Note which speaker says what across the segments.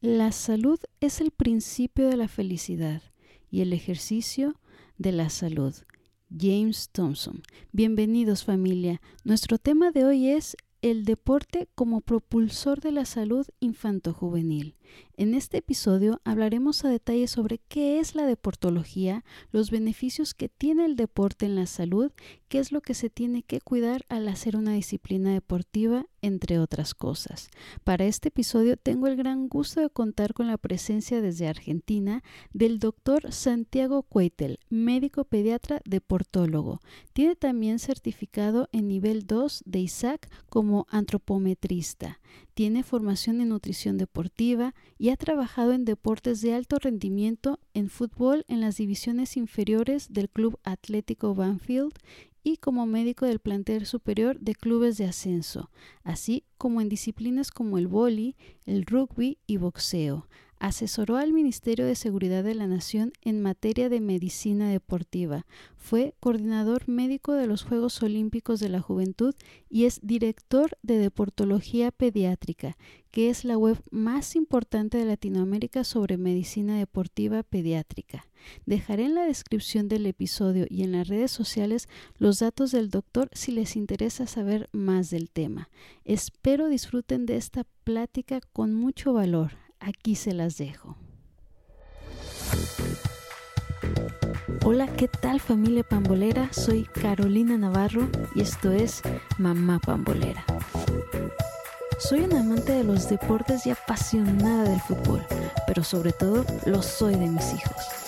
Speaker 1: La salud es el principio de la felicidad y el ejercicio de la salud. James Thompson. Bienvenidos familia. Nuestro tema de hoy es el deporte como propulsor de la salud infanto-juvenil. En este episodio hablaremos a detalle sobre qué es la deportología, los beneficios que tiene el deporte en la salud, qué es lo que se tiene que cuidar al hacer una disciplina deportiva, entre otras cosas. Para este episodio tengo el gran gusto de contar con la presencia desde Argentina del doctor Santiago Cuetel, médico pediatra deportólogo. Tiene también certificado en nivel 2 de ISAC como antropometrista. Tiene formación en nutrición deportiva y ha trabajado en deportes de alto rendimiento en fútbol en las divisiones inferiores del Club Atlético Banfield y como médico del plantel superior de clubes de ascenso, así como en disciplinas como el vóley, el rugby y boxeo. Asesoró al Ministerio de Seguridad de la Nación en materia de medicina deportiva. Fue coordinador médico de los Juegos Olímpicos de la Juventud y es director de Deportología Pediátrica, que es la web más importante de Latinoamérica sobre medicina deportiva pediátrica. Dejaré en la descripción del episodio y en las redes sociales los datos del doctor si les interesa saber más del tema. Espero disfruten de esta plática con mucho valor aquí se las dejo. Hola, ¿qué tal familia pambolera? Soy Carolina Navarro y esto es Mamá Pambolera. Soy una amante de los deportes y apasionada del fútbol, pero sobre todo lo soy de mis hijos.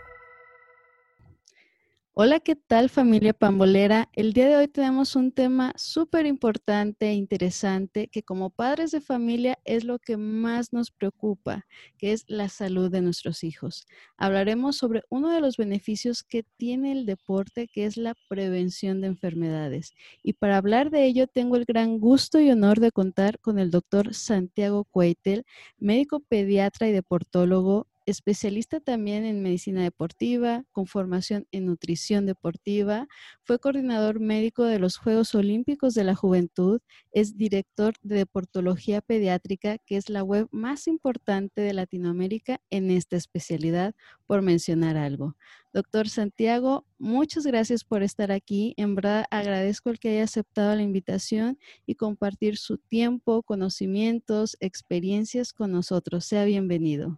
Speaker 1: Hola, ¿qué tal familia pambolera? El día de hoy tenemos un tema súper importante e interesante que como padres de familia es lo que más nos preocupa, que es la salud de nuestros hijos. Hablaremos sobre uno de los beneficios que tiene el deporte, que es la prevención de enfermedades. Y para hablar de ello tengo el gran gusto y honor de contar con el doctor Santiago Cueitel, médico pediatra y deportólogo especialista también en medicina deportiva, con formación en nutrición deportiva, fue coordinador médico de los Juegos Olímpicos de la Juventud, es director de Deportología Pediátrica, que es la web más importante de Latinoamérica en esta especialidad, por mencionar algo. Doctor Santiago, muchas gracias por estar aquí. En verdad agradezco el que haya aceptado la invitación y compartir su tiempo, conocimientos, experiencias con nosotros. Sea bienvenido.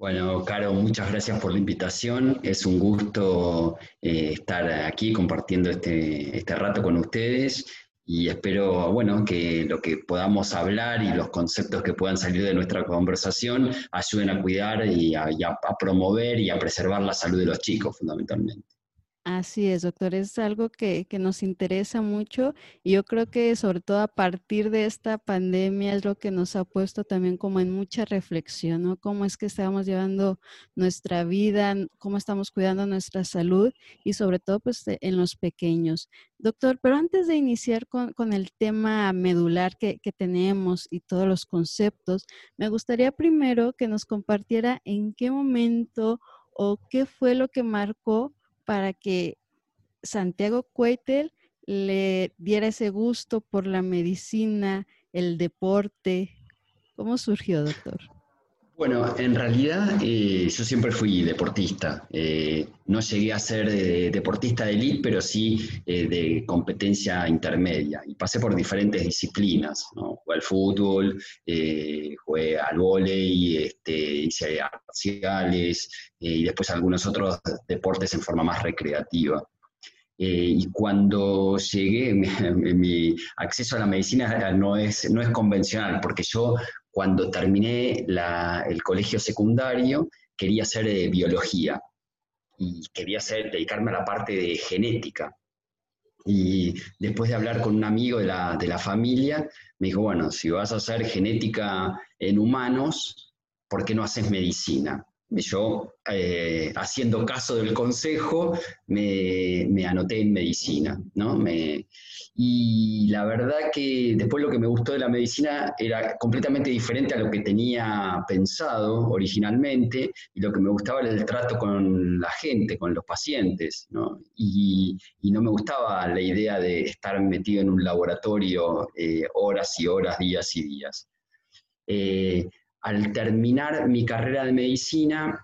Speaker 2: Bueno, Caro, muchas gracias por la invitación. Es un gusto eh, estar aquí compartiendo este, este rato con ustedes y espero, bueno, que lo que podamos hablar y los conceptos que puedan salir de nuestra conversación ayuden a cuidar y a promover y a preservar la salud de los chicos, fundamentalmente.
Speaker 1: Así es, doctor, es algo que, nos interesa mucho y yo creo que sobre todo a partir de esta pandemia es lo que nos ha puesto también como en mucha reflexión, ¿no? Cómo es que estamos llevando nuestra vida, cómo estamos cuidando nuestra salud y sobre todo pues en los pequeños. Doctor, pero antes de iniciar con, el tema medular que, que tenemos y todos los conceptos, me gustaría primero que nos compartiera en qué momento o qué fue lo que marcó para que Santiago Cuetel le diera ese gusto por la medicina, el deporte. ¿Cómo surgió, doctor?
Speaker 2: Bueno, en realidad eh, yo siempre fui deportista. Eh, no llegué a ser deportista de elite, pero sí eh, de competencia intermedia. Y pasé por diferentes disciplinas. Jugué al fútbol, jugué al vóley, este, hice artes marciales y después algunos otros deportes en forma más recreativa. y cuando llegué, mi, acceso a la medicina no es, no es convencional, porque yo cuando terminé el colegio secundario, quería hacer eh, biología y quería hacer, dedicarme a la parte de genética. Y después de hablar con un amigo de la, de la familia, me dijo, bueno, si vas a hacer genética en humanos, ¿por qué no haces medicina? Yo, eh, haciendo caso del consejo, me, anoté en medicina, ¿no? y la verdad que después lo que me gustó de la medicina era completamente diferente a lo que tenía pensado originalmente, y lo que me gustaba era el trato con la gente, con los pacientes, ¿no? Y, no me gustaba la idea de estar metido en un laboratorio eh, horas y horas, días y días. Eh, al terminar mi carrera de medicina,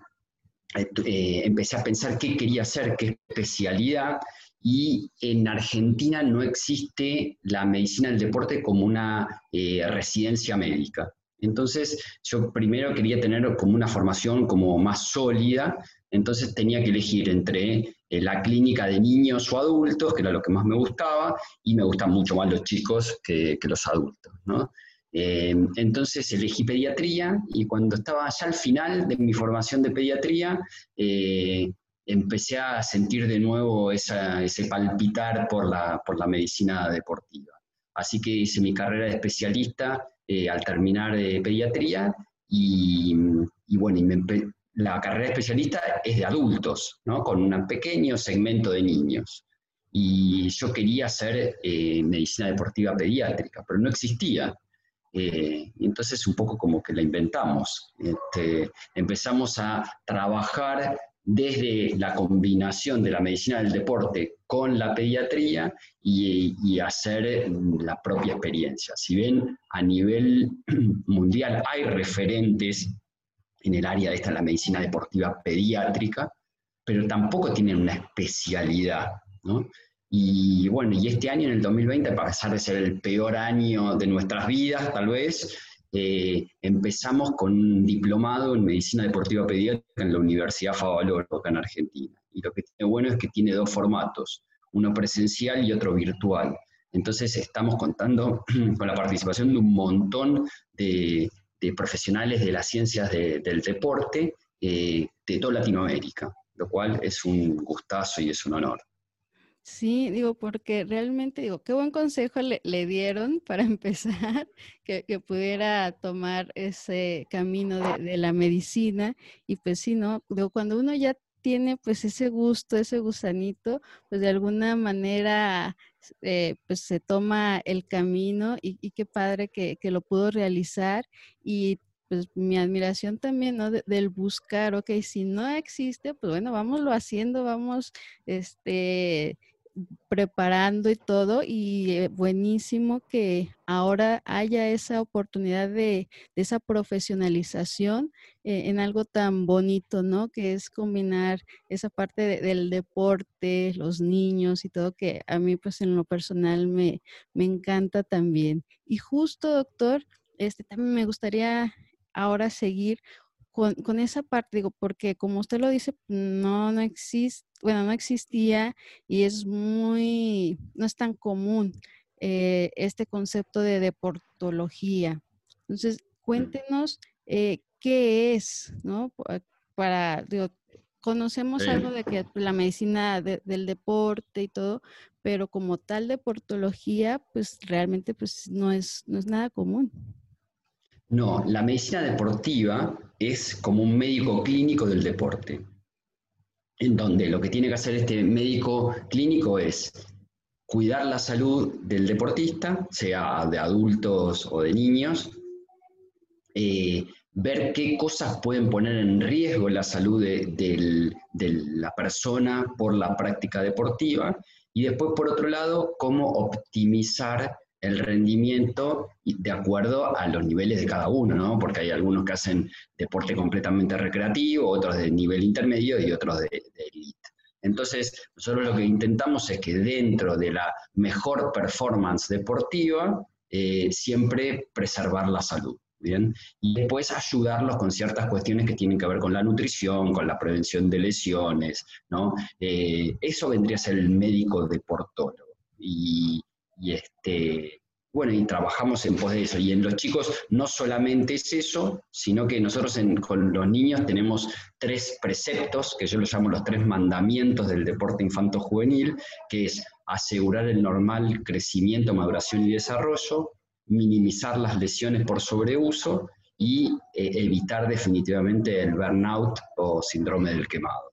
Speaker 2: eh, empecé a pensar qué quería hacer, qué especialidad, y en Argentina no existe la medicina del deporte como una eh, residencia médica. Entonces, yo primero quería tener como una formación como más sólida, entonces tenía que elegir entre eh, la clínica de niños o adultos, que era lo que más me gustaba, y me gustan mucho más los chicos que, que los adultos, ¿no? Eh, entonces elegí pediatría y cuando estaba ya al final de mi formación de pediatría, eh, empecé a sentir de nuevo ese palpitar por la, por la medicina deportiva. Así que hice mi carrera de especialista eh, al terminar de pediatría y, bueno, la carrera de especialista es de adultos, ¿no? con un pequeño segmento de niños. Y yo quería hacer medicina deportiva pediátrica, pero no existía. Eh, entonces un poco como que la inventamos. Este, empezamos a trabajar desde la combinación de la medicina del deporte con la pediatría y, hacer la propia experiencia. Si bien a nivel mundial hay referentes en el área de esta, la medicina deportiva pediátrica, pero tampoco tienen una especialidad, ¿no? Y bueno, y este año, en el 2020, a pesar de ser el peor año de nuestras vidas, tal vez, eh, empezamos con un diplomado en medicina deportiva pediátrica en la Universidad Favaloro, acá en Argentina. Y lo que tiene bueno es que tiene dos formatos, uno presencial y otro virtual. Entonces estamos contando con la participación de un montón de, profesionales de las ciencias del deporte eh, de toda Latinoamérica, lo cual es un gustazo y es un honor.
Speaker 1: Sí, digo, porque realmente, digo, qué buen consejo le, dieron para empezar, que, pudiera tomar ese camino de, la medicina. Y pues sí, ¿no? Digo, cuando uno ya tiene pues ese gusto, ese gusanito, pues de alguna manera eh, pues se toma el camino y, qué padre que, lo pudo realizar. Y pues mi admiración también, ¿no? del buscar, ok, si no existe, pues bueno, vámonos haciendo, vamos, este, preparando y todo y eh, buenísimo que ahora haya esa oportunidad de, esa profesionalización eh, en algo tan bonito, ¿no? Que es combinar esa parte del deporte, los niños y todo que a mí pues en lo personal me, me encanta también. Y justo, doctor, este también me gustaría ahora seguir con, esa parte, digo, porque como usted lo dice, no, no existe, bueno, no existía y es muy, no es tan común eh, este concepto de deportología. Entonces, cuéntenos eh, qué es, ¿no? Para, digo, conocemos algo de que la medicina del deporte y todo, pero como tal deportología, pues realmente pues no es, no es nada común.
Speaker 2: No, la medicina deportiva es como un médico clínico del deporte, en donde lo que tiene que hacer este médico clínico es cuidar la salud del deportista, sea de adultos o de niños, eh, ver qué cosas pueden poner en riesgo la salud de, la persona por la práctica deportiva y después, por otro lado, cómo optimizar el rendimiento de acuerdo a los niveles de cada uno, ¿no? Porque hay algunos que hacen deporte completamente recreativo, otros de nivel intermedio y otros de, elite. Entonces, nosotros lo que intentamos es que dentro de la mejor performance deportiva, eh, siempre preservar la salud. ¿Bien? Y después ayudarlos con ciertas cuestiones que tienen que ver con la nutrición, con la prevención de lesiones, ¿no? Eh, eso vendría a ser el médico deportólogo. Y, y este, bueno, y trabajamos en pos de eso. Y en los chicos no solamente es eso, sino que nosotros con los niños tenemos tres preceptos, que yo los llamo los tres mandamientos del deporte infanto-juvenil, que es asegurar el normal crecimiento, maduración y desarrollo, minimizar las lesiones por sobreuso y eh, evitar definitivamente el burnout o síndrome del quemado.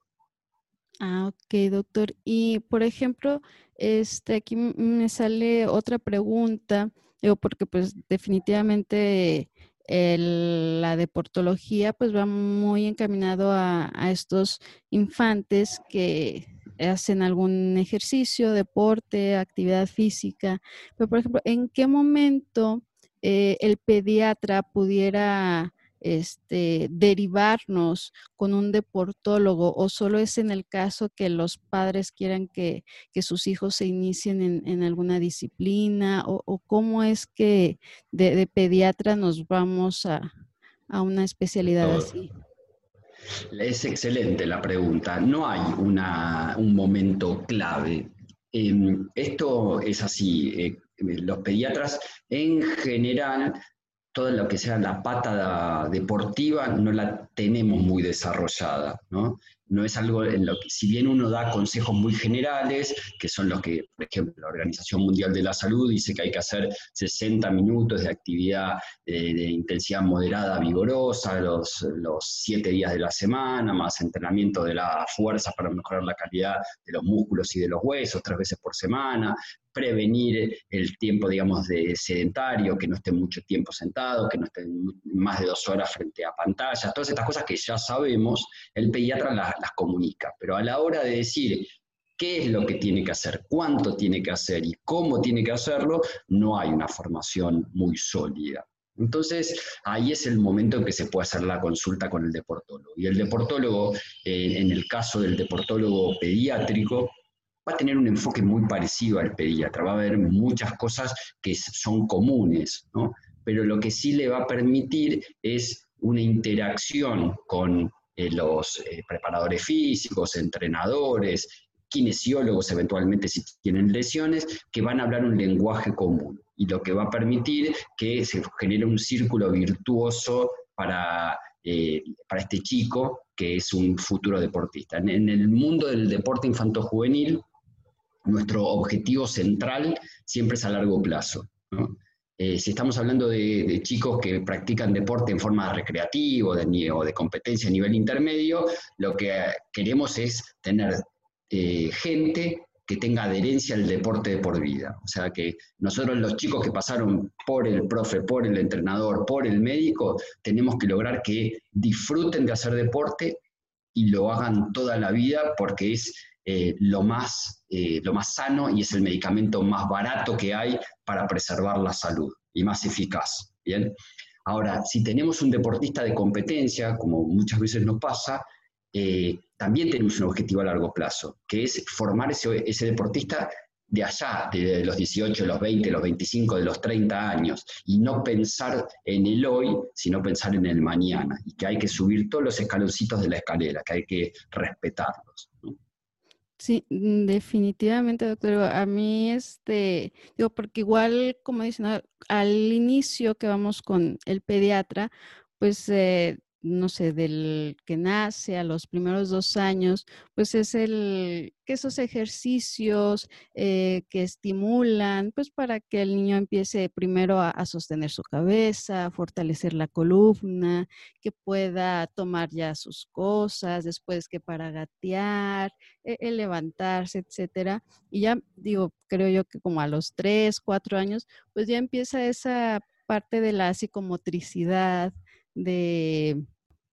Speaker 1: Ah, ok, doctor. Y por ejemplo, este, aquí me sale otra pregunta, digo, porque pues definitivamente la deportología pues va muy encaminado a, estos infantes que hacen algún ejercicio, deporte, actividad física. Pero por ejemplo, ¿en qué momento eh, el pediatra pudiera este, derivarnos con un deportólogo o solo es en el caso que los padres quieran que, sus hijos se inicien en, alguna disciplina o, cómo es que de, pediatra nos vamos a, una especialidad así?
Speaker 2: Es excelente la pregunta. No hay un momento clave. Em, esto es así. Eh, los pediatras en general, todo lo que sea la pata deportiva no la tenemos muy desarrollada, ¿no? no es algo en lo que, si bien uno da consejos muy generales, que son los que, por ejemplo, la Organización Mundial de la Salud dice que hay que hacer 60 minutos de actividad eh, de intensidad moderada vigorosa los, los días de la semana, más entrenamiento de la fuerza para mejorar la calidad de los músculos y de los huesos tres veces por semana, prevenir el tiempo, digamos, de sedentario, que no esté mucho tiempo sentado, que no esté más de dos horas frente a pantallas, todas estas cosas que ya sabemos, el pediatra las, las comunica. Pero a la hora de decir qué es lo que tiene que hacer, cuánto tiene que hacer y cómo tiene que hacerlo, no hay una formación muy sólida. Entonces, ahí es el momento en que se puede hacer la consulta con el deportólogo. Y el deportólogo, eh, en el caso del deportólogo pediátrico, va a tener un enfoque muy parecido al pediatra, va a haber muchas cosas que son comunes, ¿no? pero lo que sí le va a permitir es una interacción con eh, los eh, preparadores físicos, entrenadores, kinesiólogos eventualmente si tienen lesiones, que van a hablar un lenguaje común y lo que va a permitir que se genere un círculo virtuoso para, eh, para este chico que es un futuro deportista. En, el mundo del deporte infanto-juvenil, nuestro objetivo central siempre es a largo plazo. Eh, si estamos hablando de, chicos que practican deporte en forma recreativa o de competencia a nivel intermedio, lo que queremos es tener eh, gente que tenga adherencia al deporte de por vida. O sea que nosotros los chicos que pasaron por el profe, por el entrenador, por el médico, tenemos que lograr que disfruten de hacer deporte y lo hagan toda la vida porque es eh, lo, más, eh, lo más sano y es el medicamento más barato que hay para preservar la salud y más eficaz. ¿bien? Ahora, si tenemos un deportista de competencia, como muchas veces nos pasa, eh, también tenemos un objetivo a largo plazo, que es formar ese, ese deportista de allá, de los 18, los 20, los 25, de los 30 años, y no pensar en el hoy, sino pensar en el mañana, y que hay que subir todos los escaloncitos de la escalera, que hay que respetarlos.
Speaker 1: Sí, mm, definitivamente, doctor. A mí, este, digo, porque igual, como dicen, al inicio que vamos con el pediatra, pues eh, no sé, del que nace a los primeros dos años, pues es el que esos ejercicios eh, que estimulan, pues para que el niño empiece primero a, sostener su cabeza, a fortalecer la columna, que pueda tomar ya sus cosas, después que para gatear, e, levantarse, etcétera. Y ya digo, creo yo que como a los tres, cuatro años, pues ya empieza esa parte de la psicomotricidad, de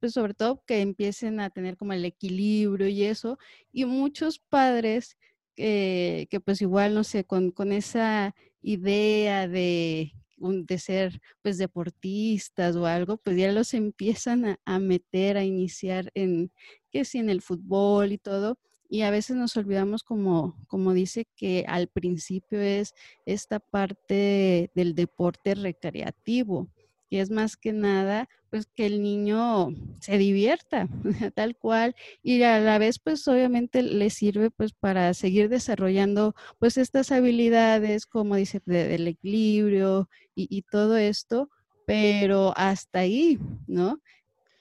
Speaker 1: pues sobre todo que empiecen a tener como el equilibrio y eso. Y muchos padres que pues igual, no sé, con, esa idea de, de ser pues deportistas o algo, pues ya los empiezan a, meter, a iniciar en, que si en el fútbol y todo. Y a veces nos olvidamos, como, como dice, que al principio es esta parte del deporte recreativo y es más que nada pues que el niño se divierta tal cual y a la vez pues obviamente le sirve pues para seguir desarrollando pues estas habilidades como dice del equilibrio y, todo esto pero hasta ahí no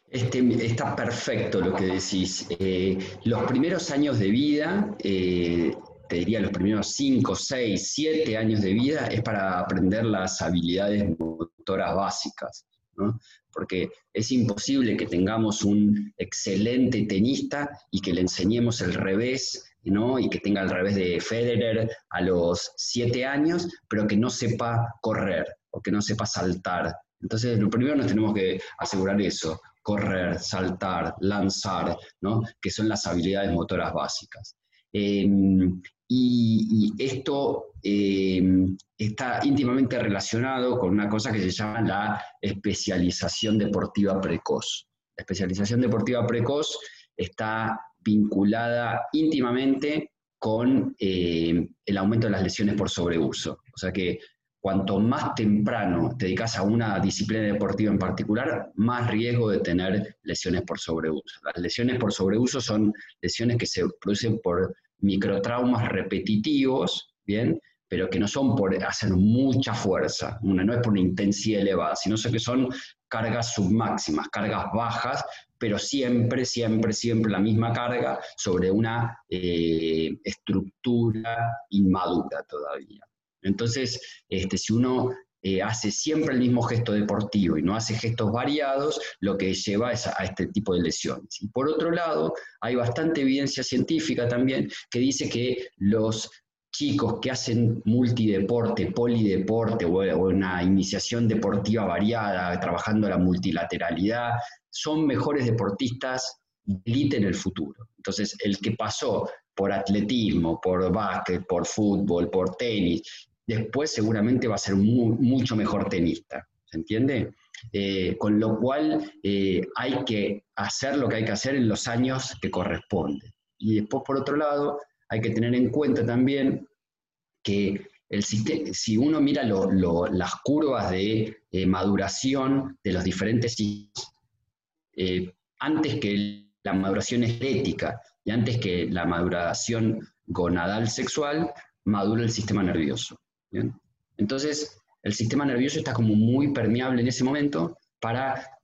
Speaker 2: este, está perfecto lo que decís. Eh, los primeros años de vida eh, te diría los primeros 5, 6, 7 años de vida es para aprender las habilidades motoras básicas. Porque es imposible que tengamos un excelente tenista y que le enseñemos el revés, ¿no? y que tenga el revés de Federer a los siete años, pero que no sepa correr o que no sepa saltar. Entonces, lo primero nos tenemos que asegurar eso, correr, saltar, lanzar, ¿no? que son las habilidades motoras básicas. Em, y, esto em, está íntimamente relacionado con una cosa que se llama la especialización deportiva precoz. La especialización deportiva precoz está vinculada íntimamente con em, el aumento de las lesiones por sobreuso. O sea que cuanto más temprano te dedicas a una disciplina deportiva en particular, más riesgo de tener lesiones por sobreuso. Las lesiones por sobreuso son lesiones que se producen por microtraumas repetitivos, ¿bien? pero que no son por hacer mucha fuerza, una, no es por una intensidad elevada, sino que son cargas submáximas, cargas bajas, pero siempre, siempre, siempre la misma carga sobre una eh, estructura inmadura todavía. Entonces, este, si uno eh, hace siempre el mismo gesto deportivo y no hace gestos variados, lo que lleva es a, este tipo de lesiones. Y por otro lado, hay bastante evidencia científica también que dice que los chicos que hacen multideporte, polideporte o, una iniciación deportiva variada, trabajando la multilateralidad, son mejores deportistas de élite en el futuro. Entonces, el que pasó por atletismo, por básquet, por fútbol, por tenis, después seguramente va a ser mucho mejor tenista, ¿se entiende? Eh, con lo cual eh, hay que hacer lo que hay que hacer en los años que corresponde. Y después, por otro lado, hay que tener en cuenta también que el si uno mira las curvas de eh, maduración de los diferentes antes que la maduración estética y antes que la maduración gonadal sexual, madura el sistema nervioso. Entonces, el sistema nervioso está como muy permeable en ese momento para,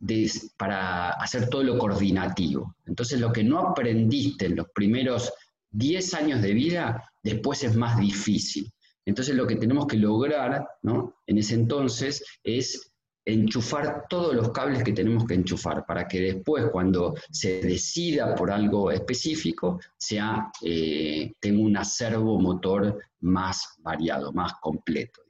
Speaker 2: para hacer todo lo coordinativo. Entonces, lo que no aprendiste en los primeros 10 años de vida, después es más difícil. Entonces, lo que tenemos que lograr en ese entonces es enchufar todos los cables que tenemos que enchufar para que después, cuando se decida por algo específico, sea, eh, tenga un acervo motor más variado, más completo.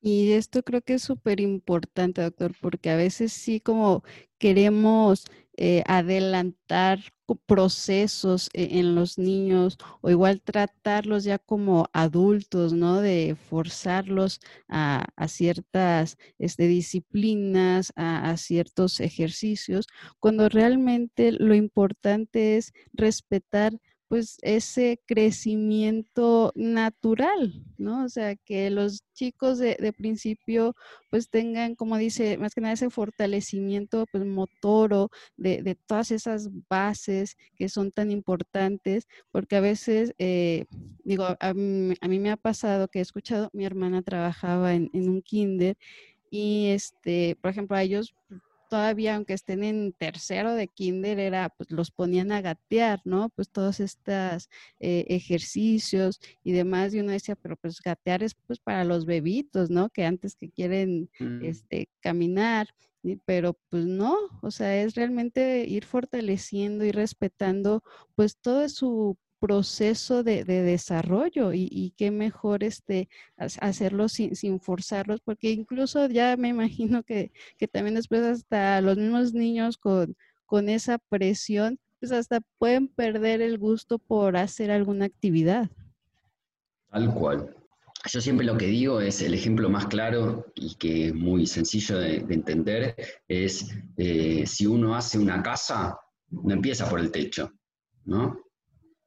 Speaker 1: Y esto creo que es súper importante, doctor, porque a veces sí como queremos eh, adelantar procesos e-, en los niños o igual tratarlos ya como adultos, ¿no? De forzarlos a, ciertas este, disciplinas, a, ciertos ejercicios, cuando realmente lo importante es respetar pues ese crecimiento natural, ¿no? O sea, que los chicos de, principio pues tengan, como dice, más que nada ese fortalecimiento pues motor de, de todas esas bases que son tan importantes, porque a veces, eh, digo, a mí, me ha pasado que he escuchado, mi hermana trabajaba en, en un kinder y este, por ejemplo, a ellos todavía aunque estén en tercero de kinder, era, pues los ponían a gatear, ¿no? Pues todos estos eh, ejercicios y demás, y uno decía, pero pues gatear es pues para los bebitos, ¿no? Que antes que quieren mm. este, caminar, pero pues no, o sea, es realmente ir fortaleciendo y respetando pues todo su proceso de, desarrollo y, qué mejor este, hacerlo sin, forzarlos, porque incluso ya me imagino que, también después hasta los mismos niños con, con esa presión, pues hasta pueden perder el gusto por hacer alguna actividad.
Speaker 2: Tal cual. Yo siempre lo que digo es el ejemplo más claro y que es muy sencillo de, entender, es eh, si uno hace una casa, no empieza por el techo, ¿no?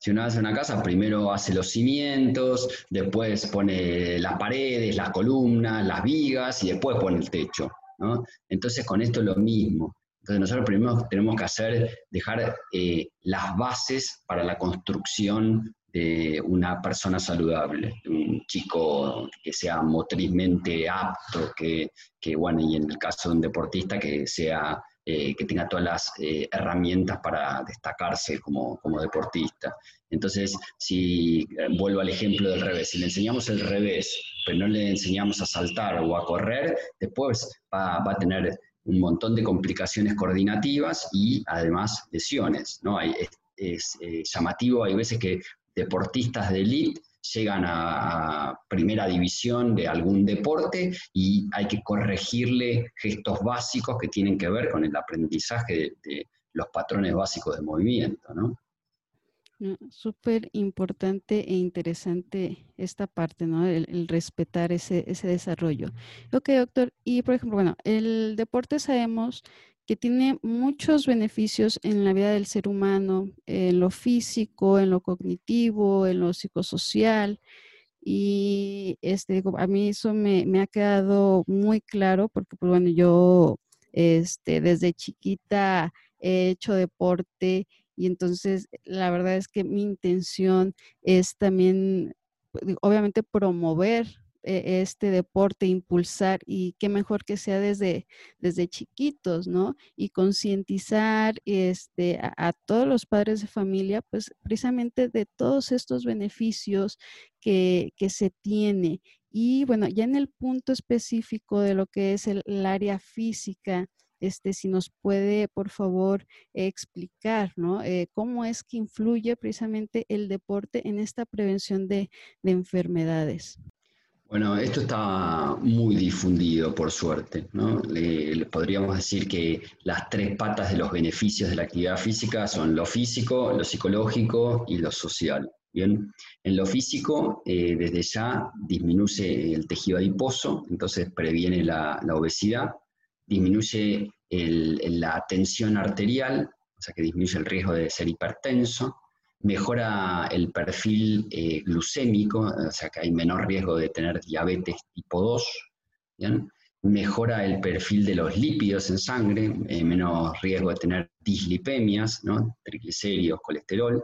Speaker 2: Si uno hace una casa, primero hace los cimientos, después pone las paredes, las columnas, las vigas y después pone el techo. Entonces con esto es lo mismo. Entonces nosotros primero tenemos que hacer, dejar eh, las bases para la construcción de una persona saludable, un chico que sea motrizmente apto, que, que, bueno, y en el caso de un deportista que sea eh, que tenga todas las eh, herramientas para destacarse como, deportista. Entonces, si eh, vuelvo al ejemplo del revés, si le enseñamos el revés, pero no le enseñamos a saltar o a correr, después va, a tener un montón de complicaciones coordinativas y además lesiones. ¿no? Es, eh, llamativo, hay veces que deportistas de elite llegan a, primera división de algún deporte y hay que corregirle gestos básicos que tienen que ver con el aprendizaje de, los patrones básicos de movimiento, ¿no?
Speaker 1: Súper importante e interesante esta parte, ¿no? El, respetar ese, ese, desarrollo. Ok, doctor. Y por ejemplo, bueno, el deporte sabemos que tiene muchos beneficios en la vida del ser humano, en lo físico, en lo cognitivo, en lo psicosocial. Y este, a mí eso me, me ha quedado muy claro porque, pues bueno, yo este, desde chiquita he hecho deporte y entonces la verdad es que mi intención es también, pues, obviamente, promover e, este deporte, impulsar y qué mejor que sea desde, desde chiquitos, ¿no? Y concientizar este, a, todos los padres de familia, pues precisamente de todos estos beneficios que, que se tiene. Y bueno, ya en el punto específico de lo que es el, área física, este, si nos puede, por favor, explicar, ¿no? Eh, ¿Cómo es que influye precisamente el deporte en esta prevención de, de enfermedades?
Speaker 2: Bueno, esto está muy difundido, por suerte. ¿no? Le, podríamos decir que las tres patas de los beneficios de la actividad física son lo físico, lo psicológico y lo social. Bien, en lo físico, eh, desde ya disminuye el tejido adiposo, entonces previene la, obesidad, disminuye la tensión arterial, o sea que disminuye el riesgo de ser hipertenso, mejora el perfil eh, glucémico, o sea que hay menor riesgo de tener diabetes tipo 2, mejora el perfil de los lípidos en sangre, eh, menos riesgo de tener dislipemias, ¿no? triglicéridos, colesterol,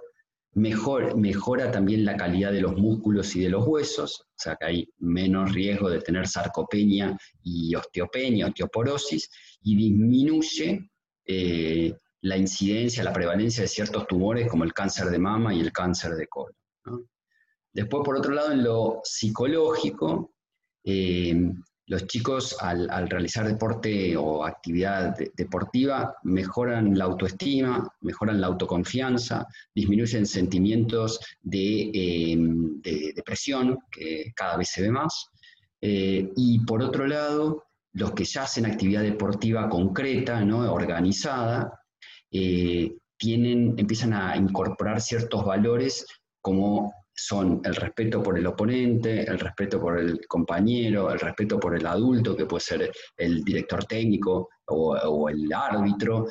Speaker 2: Mejor, mejora también la calidad de los músculos y de los huesos, o sea que hay menos riesgo de tener sarcopenia y osteopenia, osteoporosis, y disminuye eh, la incidencia, la prevalencia de ciertos tumores como el cáncer de mama y el cáncer de colon. Después, por otro lado, en lo psicológico, eh, los chicos al, realizar deporte o actividad deportiva mejoran la autoestima, mejoran la autoconfianza, disminuyen sentimientos de, em, depresión, que cada vez se ve más. Eh, y por otro lado, los que ya hacen actividad deportiva concreta, ¿no? organizada, eh, tienen, empiezan a incorporar ciertos valores como son el respeto por el oponente, el respeto por el compañero, el respeto por el adulto, que puede ser el director técnico o, el árbitro.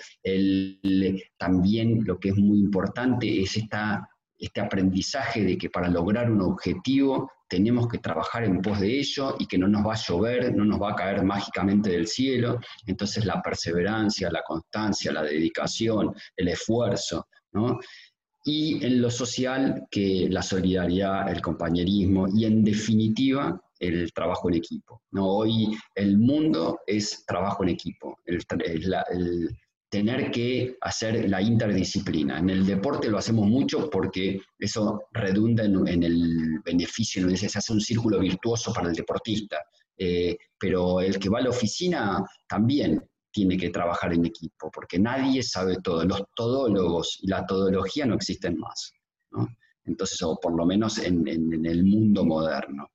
Speaker 2: también lo que es muy importante es esta, este aprendizaje de que para lograr un objetivo tenemos que trabajar en pos de ello y que no nos va a llover, no nos va a caer mágicamente del cielo. Entonces la perseverancia, la constancia, la dedicación, el esfuerzo, ¿no? Y en lo social, que la solidaridad, el compañerismo y en definitiva el trabajo en equipo. ¿no? Hoy el mundo es trabajo en equipo. el, tener que hacer la interdisciplina. En el deporte lo hacemos mucho porque eso redunda en, el beneficio, se hace un círculo virtuoso para el deportista. Eh, pero el que va a la oficina también tiene que trabajar en equipo, porque nadie sabe todo. Los todólogos y la todología no existen más. Entonces, o por lo menos en, en el mundo moderno.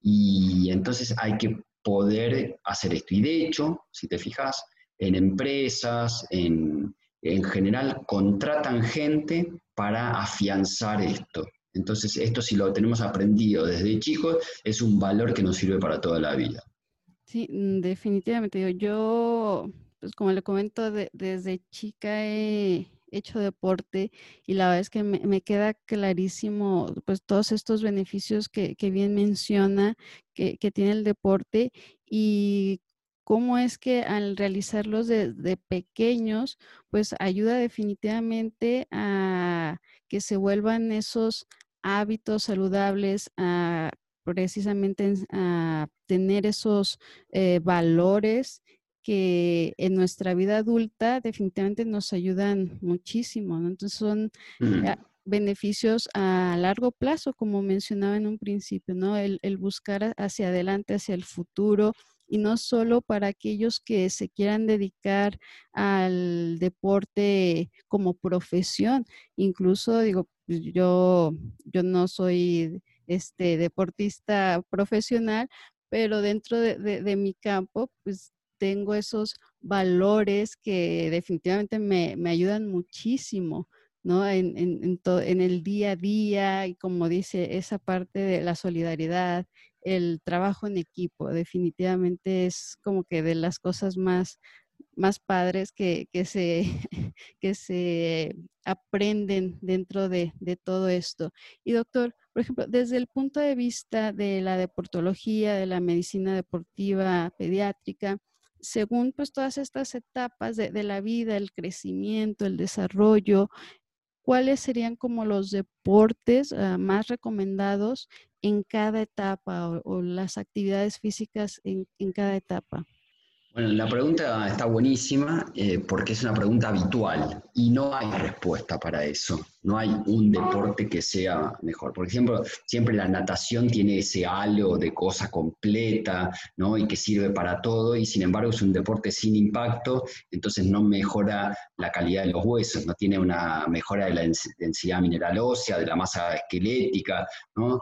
Speaker 2: Y entonces hay que poder hacer esto. Y de hecho, si te fijas, en empresas, en, general, contratan gente para afianzar esto. Entonces, esto si lo tenemos aprendido desde chicos, es un valor que nos sirve para toda la vida.
Speaker 1: Sí, mm, definitivamente. Yo, pues como le comento, desde chica he hecho deporte y la verdad es que me, queda clarísimo pues todos estos beneficios que, bien menciona que, que, tiene el deporte y cómo es que al realizarlos desde pequeños, pues ayuda definitivamente a que se vuelvan esos hábitos saludables, a precisamente a tener esos eh, valores que en nuestra vida adulta definitivamente nos ayudan muchísimo, Entonces son eh, beneficios a largo plazo, como mencionaba en un principio, ¿no? El, el buscar hacia adelante, hacia el futuro, y no solo para aquellos que se quieran dedicar al deporte como profesión. Incluso digo, pues, yo, yo no soy este deportista profesional, pero dentro de, mi campo, pues tengo esos valores que definitivamente me, ayudan muchísimo, ¿no? En, en, en, el día a día y como dice, esa parte de la solidaridad, el trabajo en equipo, definitivamente es como que de las cosas más, más padres que, que, se, que se aprenden dentro de, de todo esto. Y doctor, por ejemplo, desde el punto de vista de la deportología, de la medicina deportiva pediátrica, según pues todas estas etapas de, la vida, el crecimiento, el desarrollo, ¿cuáles serían como los deportes ah, más recomendados en cada etapa o, las actividades físicas en cada etapa?
Speaker 2: Bueno, la pregunta está buenísima eh, porque es una pregunta habitual y no hay respuesta para eso. No hay un deporte que sea mejor. Por ejemplo, siempre la natación tiene ese halo de cosa completa ¿no? y que sirve para todo y sin embargo es un deporte sin impacto, entonces no mejora la calidad de los huesos, no tiene una mejora de la densidad mineral ósea, de la masa esquelética, ¿no?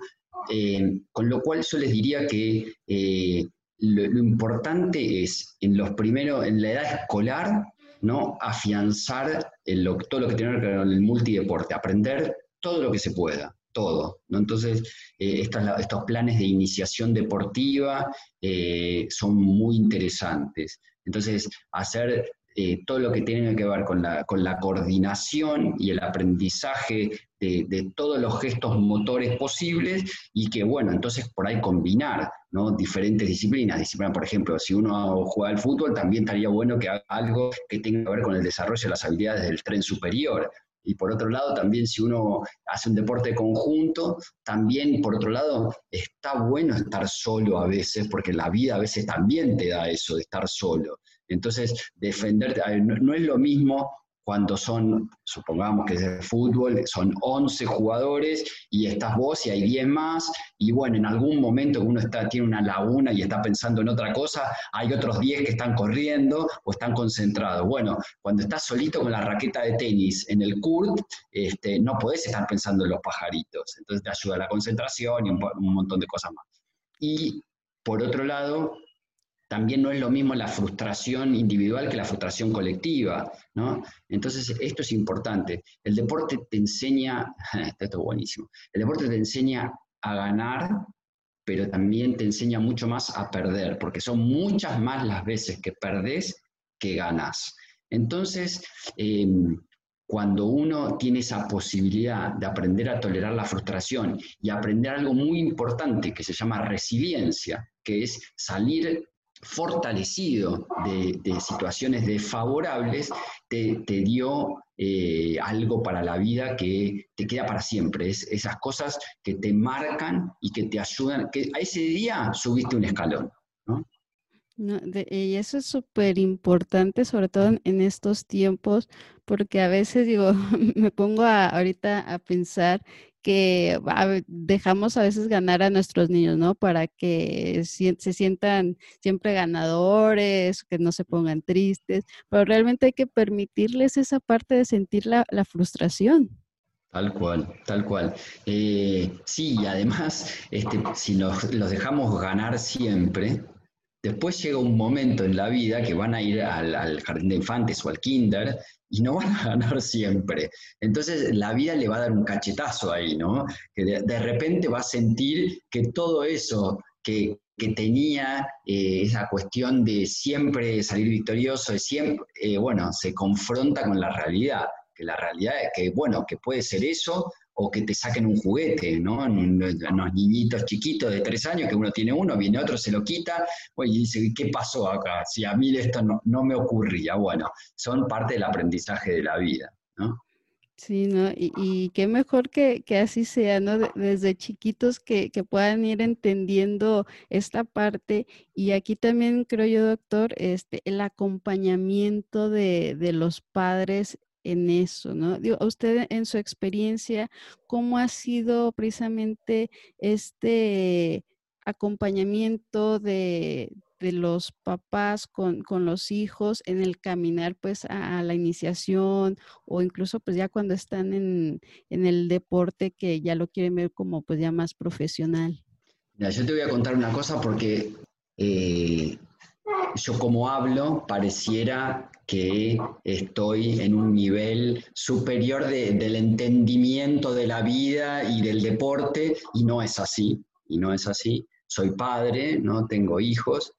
Speaker 2: Eh, con lo cual yo les diría que eh, lo, importante es en los primeros, en la edad escolar, ¿no? afianzar el, todo lo que tiene que ver con el multideporte, aprender todo lo que se pueda, todo. ¿no? Entonces, eh, estos, planes de iniciación deportiva eh, son muy interesantes. Entonces, hacer eh, todo lo que tiene que ver con la, con la coordinación y el aprendizaje de, de, todos los gestos motores posibles y que, bueno, entonces por ahí combinar ¿no? diferentes disciplinas. Disciplina, por ejemplo, si uno juega al fútbol, también estaría bueno que haga algo que tenga que ver con el desarrollo de las habilidades del tren superior. Y por otro lado, también si uno hace un deporte conjunto, también por otro lado, está bueno estar solo a veces, porque la vida a veces también te da eso de estar solo. Entonces, defender, no, es lo mismo cuando son, supongamos que es de fútbol, son 11 jugadores y estás vos y hay 10 más, y bueno, en algún momento uno está, tiene una laguna y está pensando en otra cosa, hay otros 10 que están corriendo o están concentrados. Bueno, cuando estás solito con la raqueta de tenis en el court, este, no podés estar pensando en los pajaritos, entonces te ayuda la concentración y un montón de cosas más. Y por otro lado, también no es lo mismo la frustración individual que la frustración colectiva, ¿no? Entonces, esto es importante. El deporte te enseña, esto es buenísimo, el deporte te enseña a ganar, pero también te enseña mucho más a perder, porque son muchas más las veces que perdés que ganas. Entonces, em, cuando uno tiene esa posibilidad de aprender a tolerar la frustración y aprender algo muy importante que se llama resiliencia, que es salir fortalecido de, situaciones desfavorables, te, dio eh, algo para la vida que te queda para siempre. Es esas cosas que te marcan y que te ayudan, que a ese día subiste un escalón.
Speaker 1: Y eso es súper importante, sobre todo en, estos tiempos, porque a veces digo, me pongo ahorita a pensar que dejamos a veces ganar a nuestros niños, ¿no? Para que se sientan siempre ganadores, que no se pongan tristes, pero realmente hay que permitirles esa parte de sentir la, frustración.
Speaker 2: Tal cual, tal cual. Eh, sí, y además, este, si los, los dejamos ganar siempre, Después llega un momento en la vida que van a ir al, jardín de infantes o al kinder y no van a ganar siempre. Entonces la vida le va a dar un cachetazo ahí, ¿no? Que de, repente va a sentir que todo eso que, tenía eh, esa cuestión de siempre salir victorioso, de siempre, eh, bueno, se confronta con la realidad, que la realidad es que, bueno, que puede ser eso o que te saquen un juguete, ¿no? Unos niñitos chiquitos de tres años, que uno tiene uno, viene otro, se lo quita, y dice, ¿qué pasó acá? Si a mí esto no, no me ocurría. Bueno, son parte del aprendizaje de la vida, ¿no?
Speaker 1: Sí, ¿no? Y, qué mejor que, así sea, ¿no? Desde chiquitos que, puedan ir entendiendo esta parte. Y aquí también creo yo, doctor, este, el acompañamiento de, de los padres en eso, ¿no? Digo, usted en su experiencia, ¿cómo ha sido precisamente este acompañamiento de, de los papás con, los hijos en el caminar pues a, la iniciación o incluso pues ya cuando están en, el deporte que ya lo quieren ver como pues ya más profesional?
Speaker 2: yo te voy a contar una cosa porque eh, yo como hablo pareciera que estoy en un nivel superior del entendimiento de la vida y del deporte y no es así, y no es así. Soy padre, ¿no? tengo hijos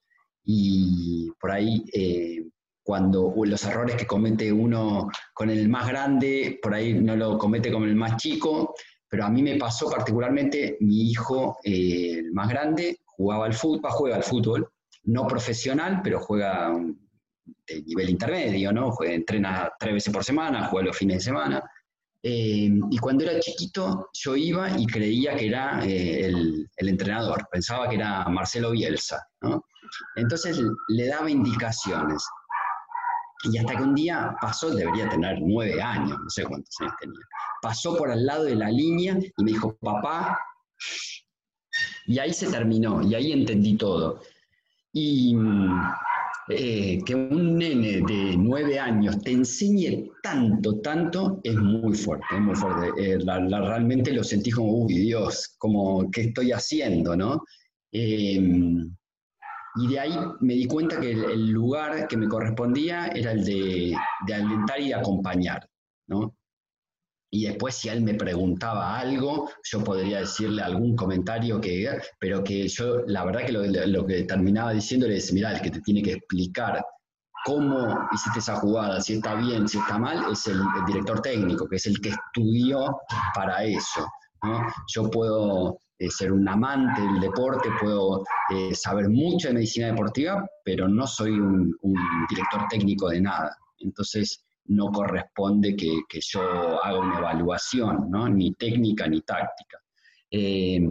Speaker 2: y por ahí eh, cuando los errores que comete uno con el más grande, por ahí no lo comete con el más chico, pero a mí me pasó particularmente, mi hijo, eh, el más grande, jugaba al fútbol, juega al fútbol, no profesional, pero juega de nivel intermedio, ¿no? Entrena tres veces por semana, juega los fines de semana. Eh, y cuando era chiquito yo iba y creía que era eh, el, el, entrenador, pensaba que era Marcelo Bielsa, ¿no? Entonces le daba indicaciones. Y hasta que un día pasó, debería tener nueve años, no sé cuántos años tenía, pasó por al lado de la línea y me dijo, papá, y ahí se terminó, y ahí entendí todo. Y eh, que un nene de nueve años te enseñe tanto, tanto, es muy fuerte, es muy fuerte. Eh, realmente lo sentí como, uy, Dios, como, ¿qué estoy haciendo, no? Em, y de ahí me di cuenta que el, lugar que me correspondía era el de, de alentar y acompañar, ¿no? Y después si él me preguntaba algo, yo podría decirle algún comentario que, pero que yo la verdad que lo, que terminaba diciendo es, mira, el que te tiene que explicar cómo hiciste esa jugada, si está bien, si está mal, es el, director técnico, que es el que estudió para eso. Yo puedo eh, ser un amante del deporte, puedo eh, saber mucho de medicina deportiva, pero no soy un, un director técnico de nada. Entonces, no corresponde que, yo haga una evaluación, ¿no? ni técnica ni táctica. Eh,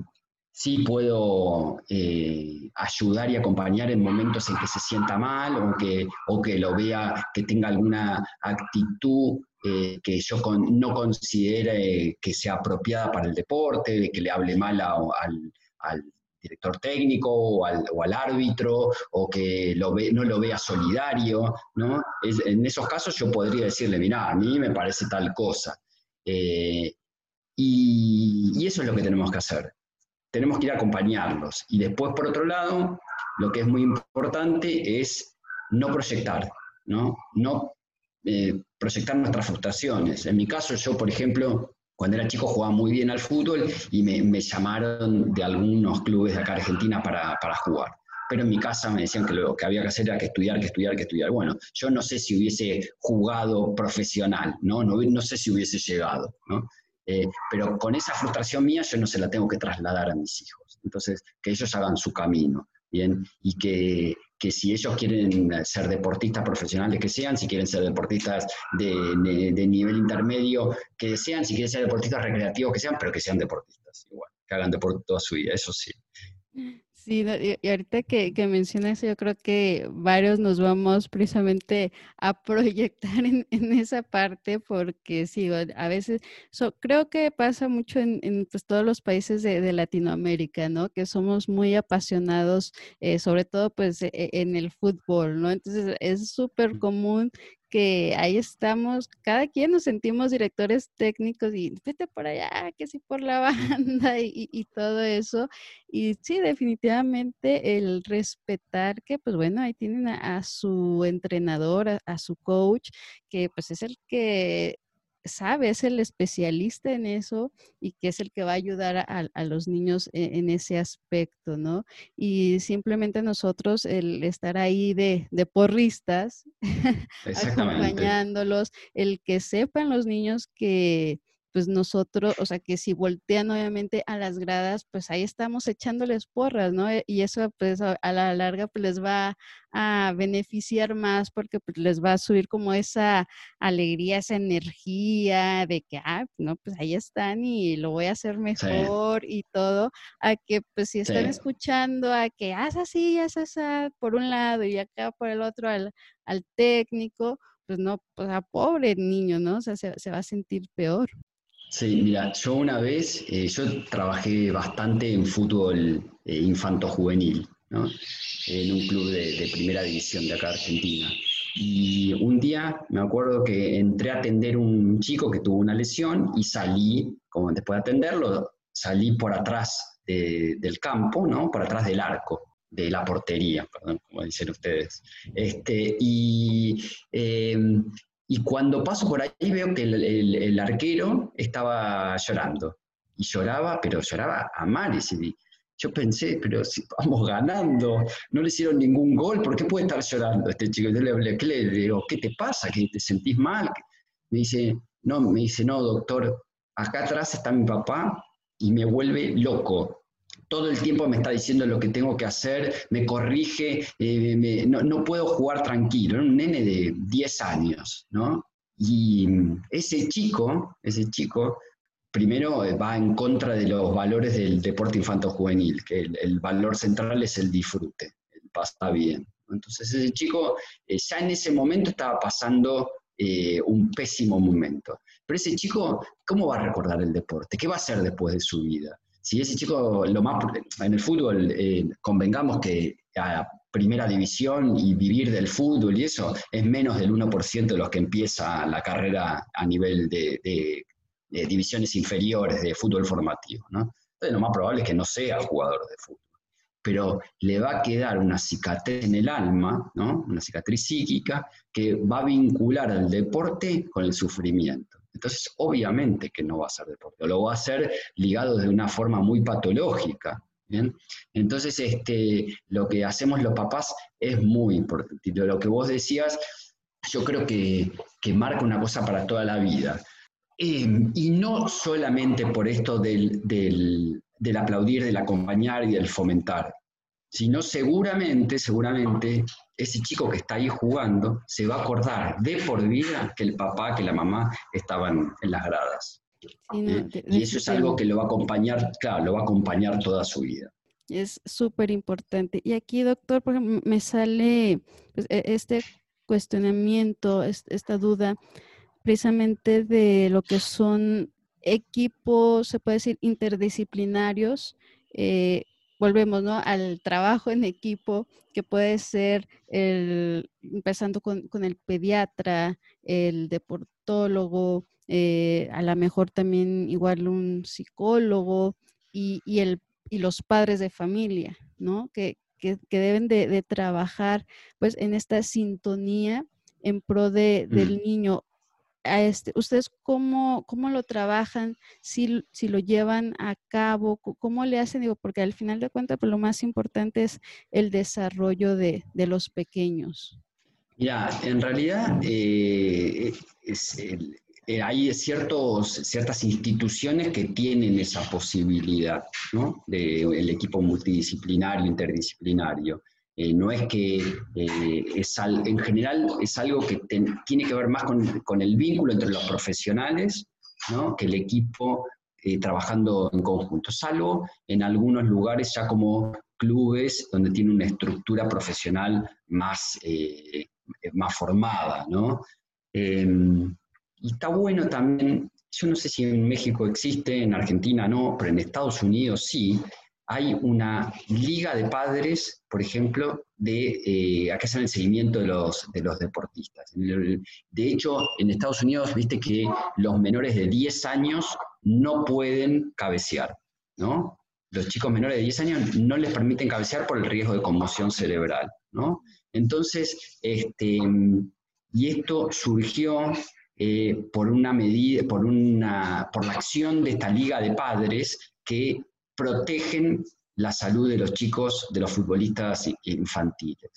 Speaker 2: sí puedo eh, ayudar y acompañar en momentos en que se sienta mal o que, o que lo vea, que tenga alguna actitud eh, que yo no considere que sea apropiada para el deporte, de que le hable mal al, al director técnico o al, árbitro o que lo ve, no lo vea solidario, ¿no? en esos casos yo podría decirle, mira, a mí me parece tal cosa. Eh, y, eso es lo que tenemos que hacer. Tenemos que ir a acompañarlos. Y después, por otro lado, lo que es muy importante es no proyectar, ¿no? No eh, proyectar nuestras frustraciones. En mi caso, yo, por ejemplo, cuando era chico jugaba muy bien al fútbol y me, llamaron de algunos clubes de acá Argentina para, jugar. Pero en mi casa me decían que lo que había que hacer era que estudiar, que estudiar, que estudiar. Bueno, yo no sé si hubiese jugado profesional, ¿no? No, sé si hubiese llegado, ¿no? Eh, pero con esa frustración mía yo no se la tengo que trasladar a mis hijos. Entonces, que ellos hagan su camino, ¿bien? Y que, que si ellos quieren ser deportistas profesionales, que sean, si quieren ser deportistas de, nivel intermedio, que sean, si quieren ser deportistas recreativos, que sean, pero que sean deportistas igual, que hagan deporte toda su vida, eso sí.
Speaker 1: Sí, y ahorita que, que mencionas, yo creo que varios nos vamos precisamente a proyectar en, esa parte, porque sí, a veces, creo que pasa mucho en, pues, todos los países de, Latinoamérica, ¿no? Que somos muy apasionados, eh, sobre todo pues e, e, en el fútbol, ¿no? Entonces es súper común que ahí estamos, cada quien nos sentimos directores técnicos y vete por allá, que sí por la banda y, todo eso. Y sí, definitivamente el respetar que, pues bueno, ahí tienen a, su entrenador, a, su coach, que pues es el que sabe, es el especialista en eso y que es el que va a ayudar a, los niños e, en, ese aspecto, ¿no? Y simplemente nosotros, el estar ahí de, de porristas, acompañándolos, el que sepan los niños que pues nosotros, o sea, que si voltean obviamente a las gradas, pues ahí estamos echándoles porras, ¿no? Y eso pues a, la larga pues les va a beneficiar más porque pues les va a subir como esa alegría, esa energía de que, ah, no, pues ahí están y lo voy a hacer mejor y todo, a que pues si están escuchando a que haz así, haz así, por un lado y acá por el otro al, al técnico, pues no, pues a pobre niño, ¿no? O sea, se, se va a sentir peor.
Speaker 2: Sí, mira, yo una vez, eh, yo trabajé bastante en fútbol eh, infanto-juvenil, en un club de, primera división de acá Argentina. Y un día me acuerdo que entré a atender un chico que tuvo una lesión y salí, como después de atenderlo, salí por atrás del campo, ¿no? por atrás del arco de la portería, perdón, como dicen ustedes. Este, y, em, y cuando paso por ahí veo que el, arquero estaba llorando. Y lloraba, pero lloraba a mares. Y yo pensé, pero si vamos ganando, no le hicieron ningún gol, ¿por qué puede estar llorando este chico? Yo le, le digo, ¿qué te pasa? ¿Que te sentís mal? Me dice, no, me dice, no, doctor, acá atrás está mi papá y me vuelve loco. Todo el tiempo me está diciendo lo que tengo que hacer, me corrige, eh, no, puedo jugar tranquilo. un nene de 10 años, ¿no? Y ese chico, ese chico, primero eh, va en contra de los valores del deporte infanto-juvenil, que el, valor central es el disfrute, el pasa bien. Entonces ese chico eh, ya en ese momento estaba pasando un pésimo momento. Pero ese chico, ¿cómo va a recordar el deporte? ¿Qué va a hacer después de su vida? Si ese chico, lo más en el fútbol, convengamos que a primera división y vivir del fútbol y eso es menos del 1% de los que empieza la carrera a nivel de divisiones inferiores de fútbol formativo. ¿no? Entonces lo más probable es que no sea jugador de fútbol, pero le va a quedar una cicatriz en el alma, ¿no? una cicatriz psíquica, que va a vincular al deporte con el sufrimiento. Entonces, obviamente que no va a ser deporte, lo va a hacer ligado de una forma muy patológica. Entonces, este, lo que hacemos los papás es muy importante. Lo que vos decías, yo creo que, que marca una cosa para toda la vida. Em, y no solamente por esto del, del, aplaudir, del acompañar y del fomentar, sino seguramente, seguramente, ese chico que está ahí jugando se va a acordar de por vida que el papá, que la mamá estaban en las gradas. ¿Eh? y eso es algo que lo va a acompañar, claro, lo va a acompañar toda su vida.
Speaker 1: Es súper importante. Y aquí, doctor, por ejemplo, me sale pues, e, este cuestionamiento, esta duda precisamente de lo que son equipos, se puede decir, interdisciplinarios. Eh, volvemos ¿no? al trabajo en equipo, que puede ser el, empezando con, el pediatra, el deportólogo, eh, a lo mejor también igual un psicólogo y, el, y los padres de familia, ¿no? Que, que, deben de, de, trabajar pues en esta sintonía en pro de, del niño este, ¿ustedes cómo, cómo lo trabajan? Si, si, lo llevan a cabo, ¿cómo le hacen? Digo, porque al final de cuentas, pues, lo más importante es el desarrollo de, de los pequeños.
Speaker 2: Mira, en realidad eh, eh, hay ciertos, ciertas instituciones que tienen esa posibilidad, ¿no? De el equipo multidisciplinario, interdisciplinario. Eh, no es que eh, es en general es algo que tiene que ver más con, el vínculo entre los profesionales ¿no? que el equipo eh, trabajando en conjunto, salvo en algunos lugares ya como clubes donde tiene una estructura profesional más, más formada. ¿no? Em, y está bueno también, yo no sé si en México existe, en Argentina no, pero en Estados Unidos sí, hay una liga de padres, por ejemplo, de eh, acá hacen el seguimiento de los, de los deportistas. De hecho, en Estados Unidos, viste que los menores de 10 años no pueden cabecear, ¿no? Los chicos menores de 10 años no les permiten cabecear por el riesgo de conmoción cerebral, ¿no? Entonces, este, y esto surgió eh, por una medida, por una, por la acción de esta liga de padres que protegen la salud de los chicos, de los futbolistas infantiles.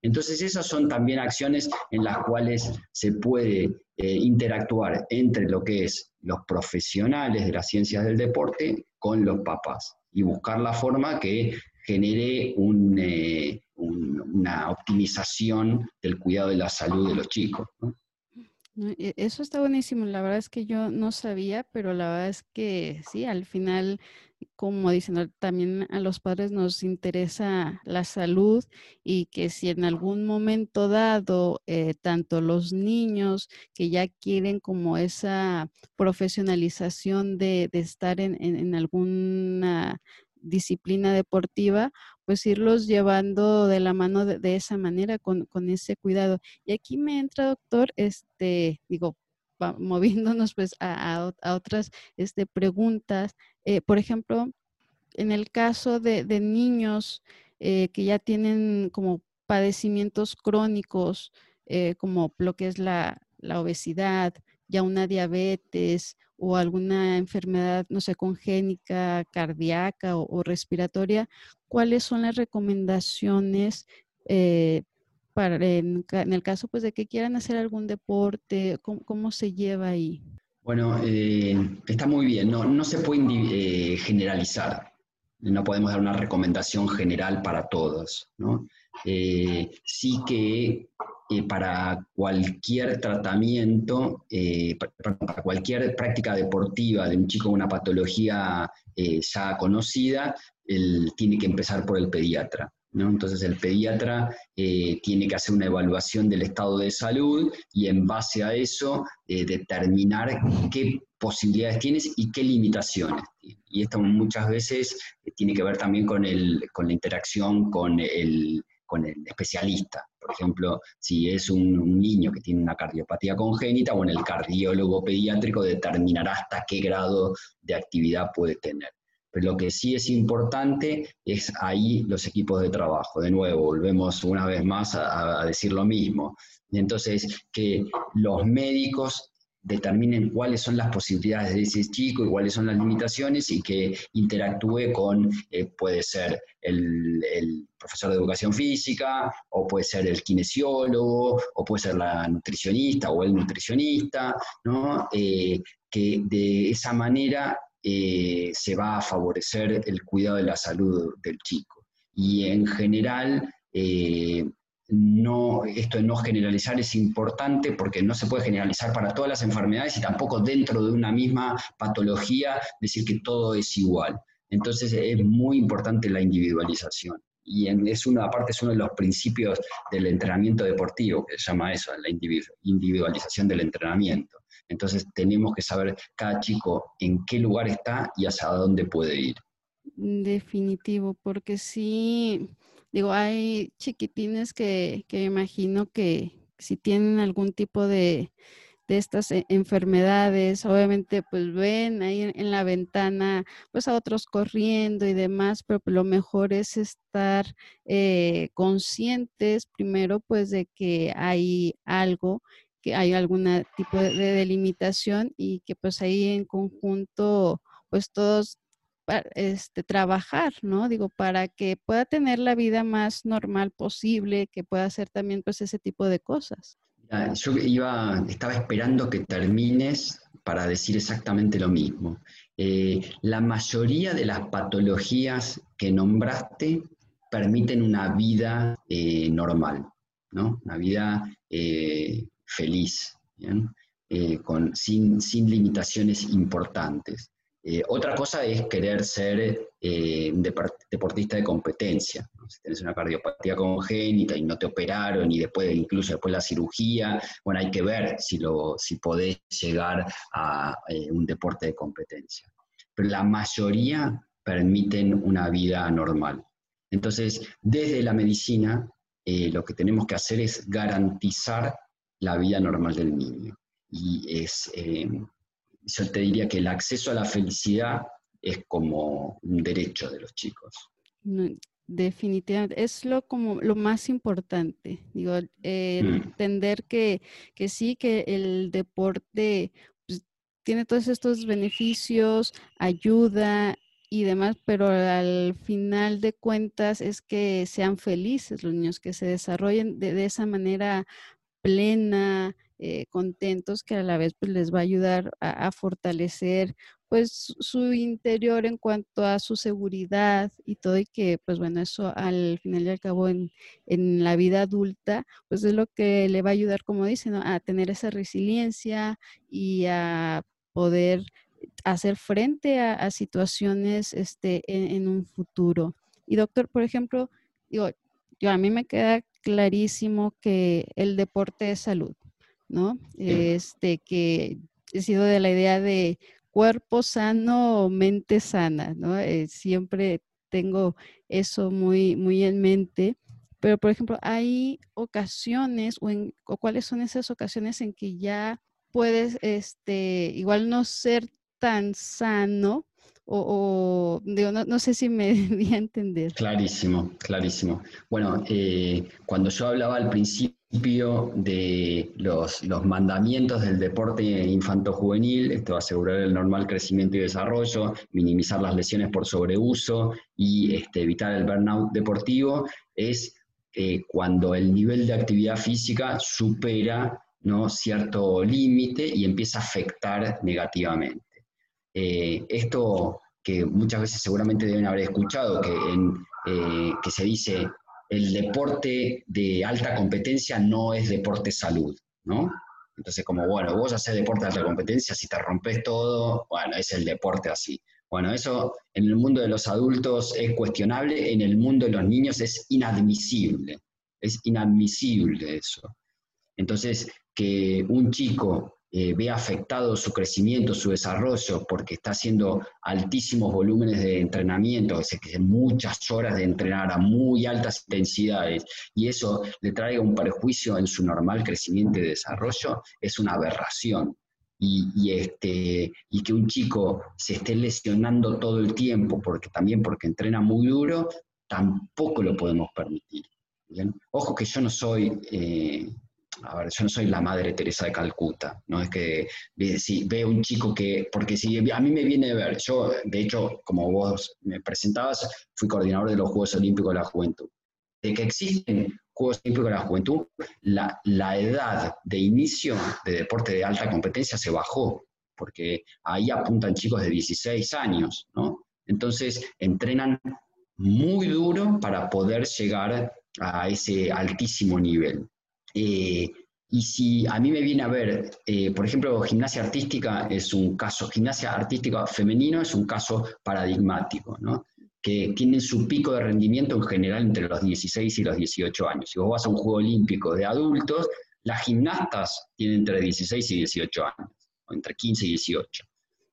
Speaker 2: Entonces esas son también acciones en las cuales se puede eh, interactuar entre lo que es los profesionales de las ciencias del deporte con los papás y buscar la forma que genere eh, una optimización del cuidado de la salud de los chicos.
Speaker 1: Eso está buenísimo. La verdad es que yo no sabía, pero la verdad es que sí, al final, como dicen, también a los padres nos interesa la salud y que si en algún momento dado, eh, tanto los niños que ya quieren como esa profesionalización de, estar en, en alguna disciplina deportiva, pues irlos llevando de la mano de, esa manera, con, ese cuidado. Y aquí me entra, doctor, este, digo, moviéndonos pues a, otras este, preguntas. Eh, por ejemplo, en el caso de, niños eh, que ya tienen como padecimientos crónicos, eh, como lo que es la, obesidad, ya una diabetes o alguna enfermedad, no sé, congénica, cardíaca o, respiratoria, ¿cuáles son las recomendaciones eh, para, en, el caso pues de que quieran hacer algún deporte, cómo, se lleva ahí?
Speaker 2: Bueno, está muy bien, no, no se puede generalizar no podemos dar una recomendación general para todos. ¿no? Eh, sí que eh, para cualquier tratamiento, eh, para cualquier práctica deportiva de un chico con una patología ya conocida, él tiene que empezar por el pediatra. Entonces el pediatra eh, tiene que hacer una evaluación del estado de salud y en base a eso eh, determinar qué posibilidades tienes y qué limitaciones Y esto muchas veces eh, tiene que ver también con, con la interacción con el, con el especialista. Por ejemplo, si es un, un, niño que tiene una cardiopatía congénita, bueno, el cardiólogo pediátrico determinará hasta qué grado de actividad puede tener. Pero lo que sí es importante es ahí los equipos de trabajo. De nuevo, volvemos una vez más a, decir lo mismo. Entonces, que los médicos determinen cuáles son las posibilidades de ese chico y cuáles son las limitaciones y que interactúe con, eh, puede ser el, profesor de educación física, o puede ser el kinesiólogo, o puede ser la nutricionista o el nutricionista, ¿no? Eh, que de esa manera eh, se va a favorecer el cuidado de la salud del chico. Y en general, eh, no, esto de no generalizar es importante porque no se puede generalizar para todas las enfermedades y tampoco dentro de una misma patología decir que todo es igual. Entonces es muy importante la individualización. Y es una, aparte es uno de los principios del entrenamiento deportivo, que se llama eso, la individualización del entrenamiento. Entonces tenemos que saber cada chico en qué lugar está y hacia dónde puede ir.
Speaker 1: Definitivo, porque sí, digo, hay chiquitines que, que imagino que si tienen algún tipo de, de estas e, enfermedades, obviamente pues ven ahí en, la ventana pues a otros corriendo y demás, pero lo mejor es estar eh, conscientes primero pues de que hay algo que hay algún tipo de, delimitación y que pues ahí en conjunto pues todos este, trabajar, ¿no? Digo, para que pueda tener la vida más normal posible, que pueda hacer también pues ese tipo de cosas.
Speaker 2: Yo iba, estaba esperando que termines para decir exactamente lo mismo. Eh, la mayoría de las patologías que nombraste permiten una vida eh, normal, ¿no? Una vida eh, feliz, eh, con, sin, sin, limitaciones importantes. Eh, otra cosa es querer ser eh, un deportista de competencia. Si tienes una cardiopatía congénita y no te operaron y después, incluso después la cirugía, bueno, hay que ver si, lo, si podés llegar a un deporte de competencia. Pero la mayoría permiten una vida normal. Entonces, desde la medicina, lo que tenemos que hacer es garantizar la vida normal del niño. Y es, eh, yo te diría que el acceso a la felicidad es como un derecho de los chicos.
Speaker 1: definitivamente, es lo, como, lo más importante, digo, mm. entender que, que, sí, que el deporte pues, tiene todos estos beneficios, ayuda y demás, pero al final de cuentas es que sean felices los niños, que se desarrollen de, de esa manera plena, eh, contentos, que a la vez pues, les va a ayudar a, fortalecer pues su interior en cuanto a su seguridad y todo y que pues bueno eso al final y al cabo en, la vida adulta pues es lo que le va a ayudar como dicen a tener esa resiliencia y a poder hacer frente a, situaciones este, en, un futuro. Y doctor, por ejemplo, digo, yo a mí me queda clarísimo que el deporte es salud, ¿no? Este, que he sido de la idea de cuerpo sano, mente sana, ¿no? Eh, siempre tengo eso muy, muy en mente. Pero, por ejemplo, hay ocasiones o, en, o cuáles son esas ocasiones en que ya puedes, este, igual no ser tan sano o, no, sé si me di a entender.
Speaker 2: Clarísimo, clarísimo. Bueno, eh, cuando yo hablaba al principio de los, los mandamientos del deporte infanto-juvenil, esto asegurar el normal crecimiento y desarrollo, minimizar las lesiones por sobreuso y este, evitar el burnout deportivo, es eh, cuando el nivel de actividad física supera ¿no? cierto límite y empieza a afectar negativamente. Eh, esto que muchas veces seguramente deben haber escuchado, que, eh, que se dice el deporte de alta competencia no es deporte salud, ¿no? Entonces, como, bueno, vos haces deporte de alta competencia, si te rompes todo, bueno, es el deporte así. Bueno, eso en el mundo de los adultos es cuestionable, en el mundo de los niños es inadmisible, es inadmisible eso. Entonces, que un chico eh, ve afectado su crecimiento, su desarrollo, porque está haciendo altísimos volúmenes de entrenamiento, muchas horas de entrenar a muy altas intensidades, y eso le traiga un perjuicio en su normal crecimiento y desarrollo, es una aberración. Y, este, y que un chico se esté lesionando todo el tiempo, porque también porque entrena muy duro, tampoco lo podemos permitir. Ojo que yo no soy eh, a ver, yo no soy la madre Teresa de Calcuta, no es que si veo un chico que, porque si a mí me viene a ver, yo de hecho, como vos me presentabas, fui coordinador de los Juegos Olímpicos de la Juventud. De que existen Juegos Olímpicos de la Juventud, la, la edad de inicio de deporte de alta competencia se bajó, porque ahí apuntan chicos de 16 años, ¿no? Entonces entrenan muy duro para poder llegar a ese altísimo nivel. Eh, y si a mí me viene a ver, eh, por ejemplo, gimnasia artística es un caso, gimnasia artística femenino es un caso paradigmático, ¿no? que tienen su pico de rendimiento en general entre los 16 y los 18 años. Si vos vas a un juego olímpico de adultos, las gimnastas tienen entre 16 y 18 años, o entre 15 y 18.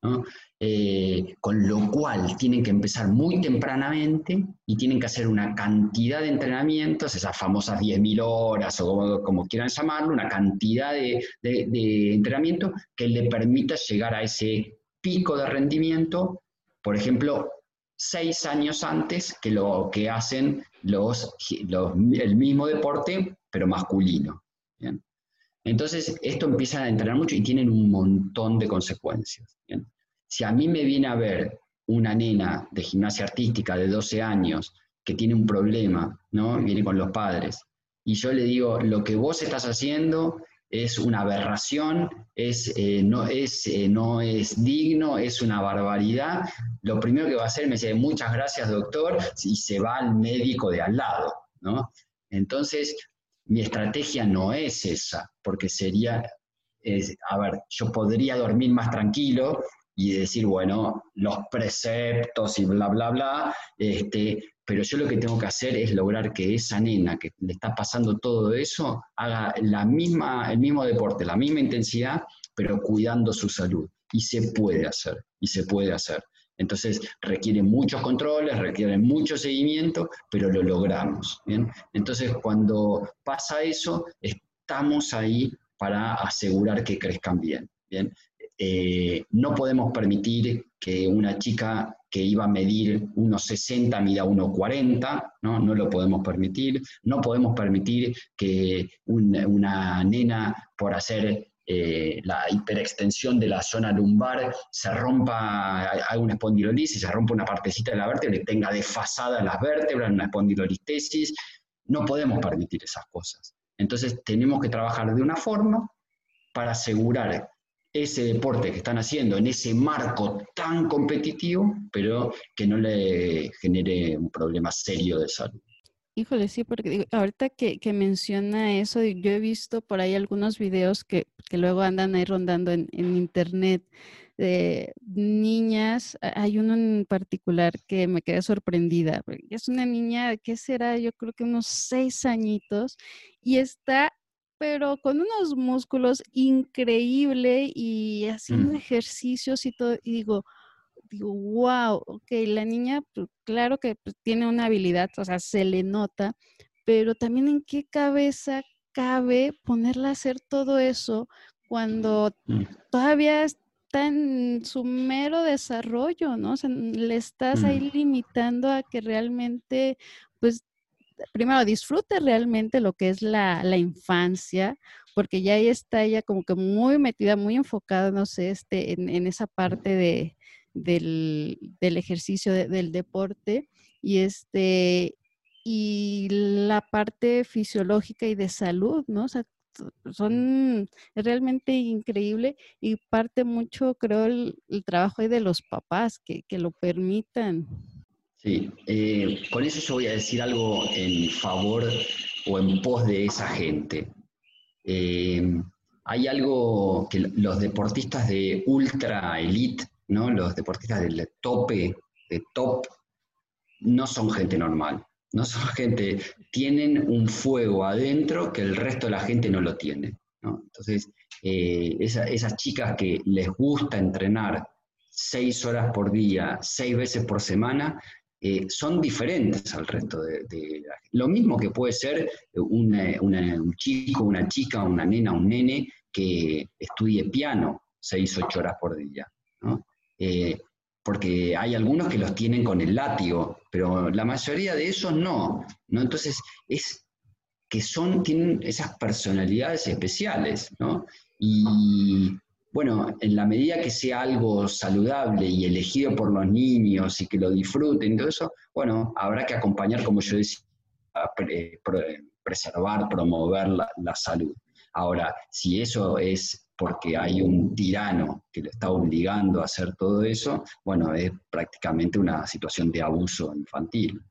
Speaker 2: ¿no? Eh, con lo cual tienen que empezar muy tempranamente y tienen que hacer una cantidad de entrenamientos, esas famosas 10.000 horas o como, quieran llamarlo, una cantidad de, de, entrenamiento que le permita llegar a ese pico de rendimiento, por ejemplo, seis años antes que lo que hacen los, el mismo deporte, pero masculino. Entonces, esto empieza a entrenar mucho y tienen un montón de consecuencias. Si a mí me viene a ver una nena de gimnasia artística de 12 años que tiene un problema, ¿no? Viene con los padres, y yo le digo, lo que vos estás haciendo es una aberración, es, eh, no, es, eh, no es digno, es una barbaridad. Lo primero que va a hacer me dice, muchas gracias doctor, y se va al médico de al lado, ¿no? Entonces, mi estrategia no es esa, porque sería, a ver, yo podría dormir más tranquilo y decir, bueno, los preceptos y bla, bla, bla, este, pero yo lo que tengo que hacer es lograr que esa nena que le está pasando todo eso haga la misma, el mismo deporte, la misma intensidad, pero cuidando su salud. Y se puede hacer, y se puede hacer. Entonces requiere muchos controles, requiere mucho seguimiento, pero lo logramos. ¿bien? Entonces cuando pasa eso, estamos ahí para asegurar que crezcan bien. ¿bien? Eh, no podemos permitir que una chica que iba a medir unos 60 mida 1,40, ¿no? no lo podemos permitir. No podemos permitir que una nena, por hacer eh, la hiperextensión de la zona lumbar se rompa, hay una espondilolisis, se rompa una partecita de la vértebra y tenga desfasada las vértebras, una espondilolistesis. No podemos permitir esas cosas. Entonces tenemos que trabajar de una forma para asegurar ese deporte que están haciendo en ese marco tan competitivo, pero que no le genere un problema serio de salud.
Speaker 1: Híjole, sí, porque ahorita que, menciona eso, yo he visto por ahí algunos videos que, luego andan ahí rondando en, internet de niñas. Hay uno en particular que me quedé sorprendida. Es una niña, ¿qué será? Yo creo que unos seis añitos y está pero con unos músculos increíble y haciendo mm. ejercicios y todo. Y digo, digo, wow, ok, la niña, pues, claro que pues, tiene una habilidad, o sea, se le nota, pero también en qué cabeza cabe ponerla a hacer todo eso cuando mm. todavía está en su mero desarrollo, ¿no? O sea, le estás ahí limitando a que realmente, pues, primero disfrute realmente lo que es la, infancia, porque ya ahí está ella como que muy metida, muy enfocada, no sé, este, en, esa parte de, del, ejercicio, del deporte, y este, y la parte fisiológica y de salud, ¿no? O sea, son realmente increíble y parte mucho, creo, el, trabajo de los papás que, lo permitan.
Speaker 2: Sí, eh, con eso yo voy a decir algo en favor o en pos de esa gente. Eh, hay algo que los deportistas de ultra elite, ¿no? los deportistas del tope, de top, no son gente normal no son gente, tienen un fuego adentro que el resto de la gente no lo tiene. Entonces, eh, esas chicas que les gusta entrenar seis horas por día, seis veces por semana, eh, son diferentes al resto de, gente. Lo mismo que puede ser un chico, una chica, una nena, un nene que estudie piano seis, ocho horas por día. Eh, porque hay algunos que los tienen con el látigo, pero la mayoría de esos no, ¿no? Entonces, es que son, tienen esas personalidades especiales, ¿no? Y bueno, en la medida que sea algo saludable y elegido por los niños y que lo disfruten, todo eso, bueno, habrá que acompañar, como yo decía, a preservar, promover la salud. Ahora, si eso es porque hay un tirano que le está obligando a hacer todo eso, bueno, es prácticamente una situación de abuso infantil.